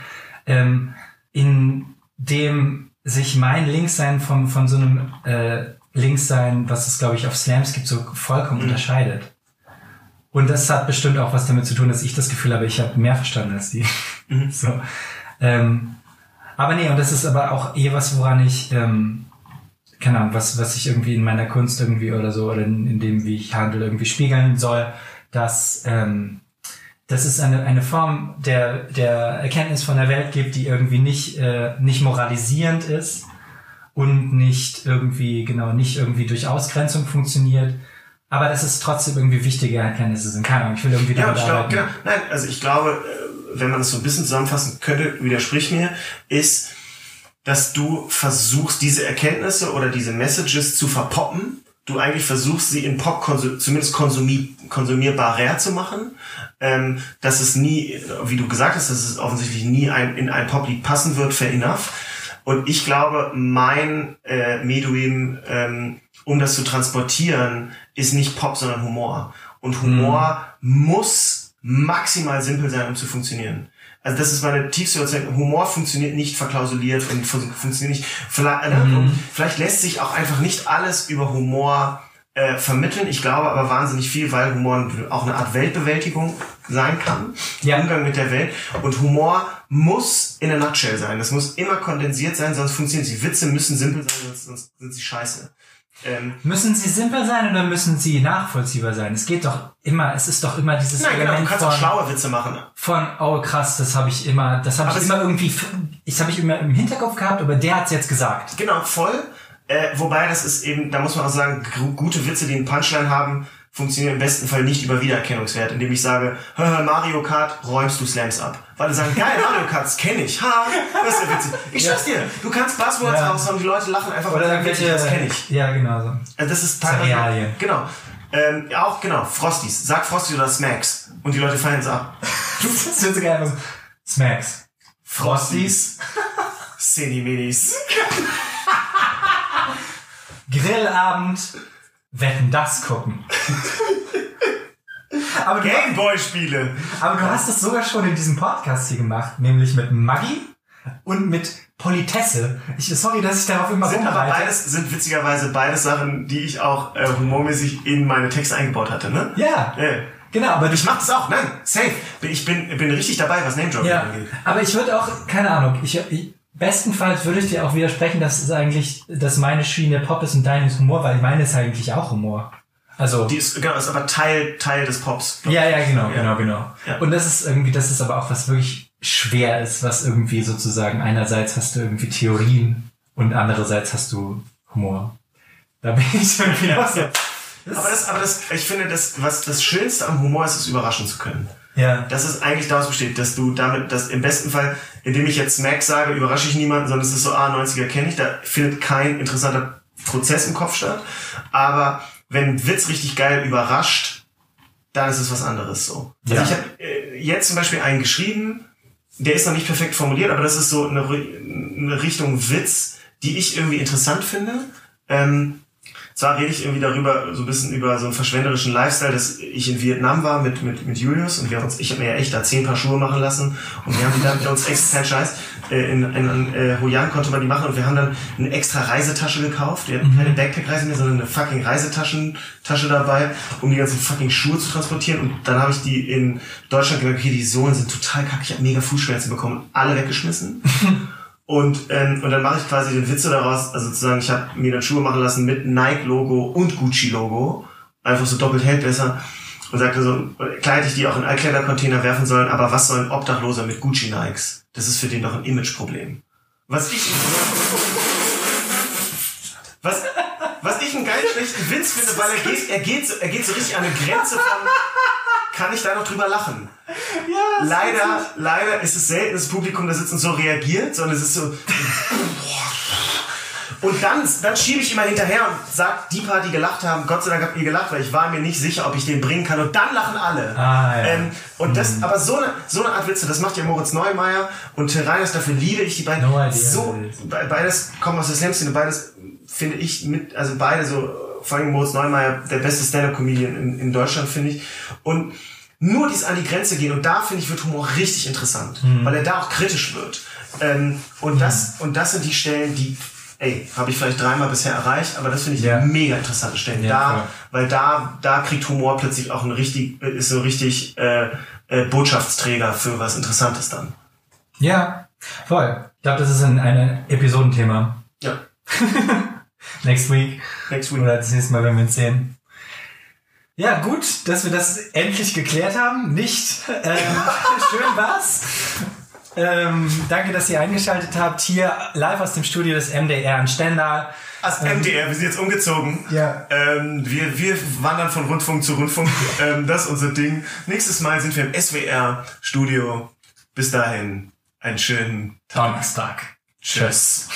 ähm, in dem sich mein Linkssein von, von so einem äh, Linkssein, was es, glaube ich, auf Slams gibt, so vollkommen Mhm. unterscheidet. Und das hat bestimmt auch was damit zu tun, dass ich das Gefühl habe, ich habe mehr verstanden als die. Mhm. so. ähm, aber nee, und das ist aber auch eh was, woran ich, ähm, keine Ahnung, was, was ich irgendwie in meiner Kunst irgendwie oder so, oder in, in dem, wie ich handle, irgendwie spiegeln soll, dass, ähm, dass es eine, eine Form der, der Erkenntnis von der Welt gibt, die irgendwie nicht, äh, nicht moralisierend ist und nicht irgendwie, genau, nicht irgendwie durch Ausgrenzung funktioniert, aber dass es trotzdem irgendwie wichtige Erkenntnisse sind. Keine Ahnung, ich will irgendwie Ja, damit ich glaube, arbeiten. genau. Nein, also ich glaube, äh, wenn man das so ein bisschen zusammenfassen könnte, widersprich mir, ist, dass du versuchst, diese Erkenntnisse oder diese Messages zu verpoppen. Du eigentlich versuchst, sie in Pop konsu- zumindest konsumi konsumierbarer zu machen. Ähm, dass es nie, wie du gesagt hast, dass es offensichtlich nie ein, in ein Poplied passen wird, fair enough. Und ich glaube, mein äh, Medium, ähm, um das zu transportieren, ist nicht Pop, sondern Humor. Und Humor muss maximal simpel sein, um zu funktionieren. Also das ist meine tiefste Überzeugung. Humor funktioniert nicht verklausuliert und fun funktioniert nicht. Vielleicht, äh, Mhm. und vielleicht lässt sich auch einfach nicht alles über Humor äh, vermitteln. Ich glaube aber wahnsinnig viel, weil Humor auch eine Art Weltbewältigung sein kann. Ja. Umgang mit der Welt. Und Humor muss in a nutshell sein. Das muss immer kondensiert sein, sonst funktioniert sie. Witze müssen simpel sein, sonst, sonst sind sie scheiße. Ähm, Müssen sie simpel sein oder müssen sie nachvollziehbar sein? Es geht doch immer, es ist doch immer dieses nein, genau, du Element kannst auch von, schlaue Witze machen. von, oh krass, das habe ich immer, das habe ich immer irgendwie, ich habe ich immer im Hinterkopf gehabt, aber der hat's jetzt gesagt. Genau, voll. Äh, wobei das ist eben, da muss man auch sagen, gu- gute Witze, die einen Punchline haben, funktionieren im besten Fall nicht über Wiedererkennungswert, indem ich sage, "Haha, Mario Kart, räumst du Slams ab. Weil die sagen, geil, Mario Kart, das kenne ich. Ha, das ist ja witzig. Ich schwör's dir, du kannst Buzzwords Ja. raushauen, die Leute lachen einfach, weil sagen, witzig, das kenne ich. ja genau so. Also das ist teilweise. Genau. Ähm, ja, auch genau, Frosties. Sag Frosty oder Smacks. Und die Leute feiern es ab. Das wird so geil. Smacks. Frosties. Cineminis. Grillabend. Wetten, das gucken. aber, Gameboy-Spiele. aber du hast es sogar schon in diesem Podcast hier gemacht, nämlich mit Maggi und mit Politesse. Ich, sorry, dass ich darauf immer Sind aber beides, sind witzigerweise beides Sachen, die ich auch äh, humormäßig in meine Texte eingebaut hatte, ne? Ja, Ja. genau, aber du Ich mach das auch, nein, safe. Ich bin, bin richtig dabei, was Name Dropping Ja, angeht. aber ich würde auch, keine Ahnung, ich, ich bestenfalls würde ich dir auch widersprechen, dass es eigentlich, dass meine Schiene Pop ist und deine ist Humor, weil meine ist eigentlich auch Humor. Also Die ist, genau, ist aber Teil, Teil des Pops. ja, ja, genau, Ja. genau, genau. Ja. Und das ist irgendwie, das ist aber auch was wirklich schwer ist, was irgendwie sozusagen einerseits hast du irgendwie Theorien und andererseits hast du Humor. Da bin ich irgendwie Ja. auch so. Das, Aber das, aber das, ich finde, das, was das Schönste am Humor ist, ist überraschen zu können. ja, dass es eigentlich daraus besteht, dass du damit, dass im besten Fall, indem ich jetzt Smack sage, überrasche ich niemanden, sondern es ist so, ah, 90er kenne ich, da findet kein interessanter Prozess im Kopf statt. Aber wenn ein Witz richtig geil überrascht, dann ist es was anderes so. Also Ja. ich habe äh, jetzt zum Beispiel einen geschrieben, der ist noch nicht perfekt formuliert, aber das ist so eine, eine Richtung Witz, die ich irgendwie interessant finde. Ähm, zwar rede ich irgendwie darüber, so ein bisschen über so einen verschwenderischen Lifestyle, dass ich in Vietnam war mit, mit, mit Julius und wir haben uns, ich habe mir ja echt da zehn Paar Schuhe machen lassen und wir haben die dann mit uns extra Scheiß, äh, in, in, in äh, Hoi An konnte man die machen und wir haben dann eine extra Reisetasche gekauft. Wir hatten keine Backpack-Reise mehr, sondern eine fucking Reisetaschen Tasche dabei, um die ganzen fucking Schuhe zu transportieren. Und dann habe ich die in Deutschland gemerkt, okay, die Sohlen sind total kacke, ich habe mega Fußschmerzen bekommen, alle weggeschmissen. Und, ähm, und dann mache ich quasi den Witze daraus, also sozusagen, ich habe mir dann Schuhe machen lassen mit Nike-Logo und Gucci-Logo. Einfach so doppelt hält besser. Und sagte so, hätte ich die auch in Altkleidercontainer werfen sollen, aber was soll ein Obdachloser mit Gucci-Nikes? Das ist für den doch ein Imageproblem. Was ich, was, was ich einen geil schlechten Witz finde, weil er geht, er geht, so, er geht so richtig an eine Grenze von, kann ich da noch drüber lachen? Ja, Leider, leider ist es selten, dass das Publikum da sitzt und so reagiert, sondern es ist so. Und dann, dann schiebe ich immer hinterher und sag, die paar, die gelacht haben, Gott sei Dank habt ihr gelacht, weil ich war mir nicht sicher, ob ich den bringen kann. Und dann lachen alle. Ah, ja. ähm, und das, aber so eine, so eine Art Witze, das macht ja Moritz Neumeier und Till Reiners, dafür liebe ich die beiden. No idea. so, be- beides kommen aus der Slam-Szene, beides finde ich mit, also beide so, vor allem Moritz Neumeier, der beste Stand-Up-Comedian in, in Deutschland, finde ich. Und nur dies an die Grenze gehen und da finde ich wird Humor richtig interessant, Mhm. weil er da auch kritisch wird. Ähm, und das und das sind die Stellen, die ey, habe ich vielleicht dreimal bisher erreicht, aber das finde ich Ja. mega interessante Stellen. Ja, da, weil da da kriegt Humor plötzlich auch ein richtig ist so richtig äh, äh, Botschaftsträger für was Interessantes dann. Ja, voll. Ich glaube, das ist ein, ein Episodenthema. Ja, Next week. next week. Oder das nächste Mal, wenn wir uns sehen. Ja, gut, dass wir das endlich geklärt haben. Nicht. Ähm, schön war's. Ähm, danke, dass ihr eingeschaltet habt. Hier live aus dem Studio des MDR in Stendal. Als MDR, wir sind jetzt umgezogen. Ja. Ähm, wir, wir wandern von Rundfunk zu Rundfunk. ähm, das ist unser Ding. Nächstes Mal sind wir im SWR-Studio. Bis dahin, einen schönen Tag. Donnerstag. Tschüss.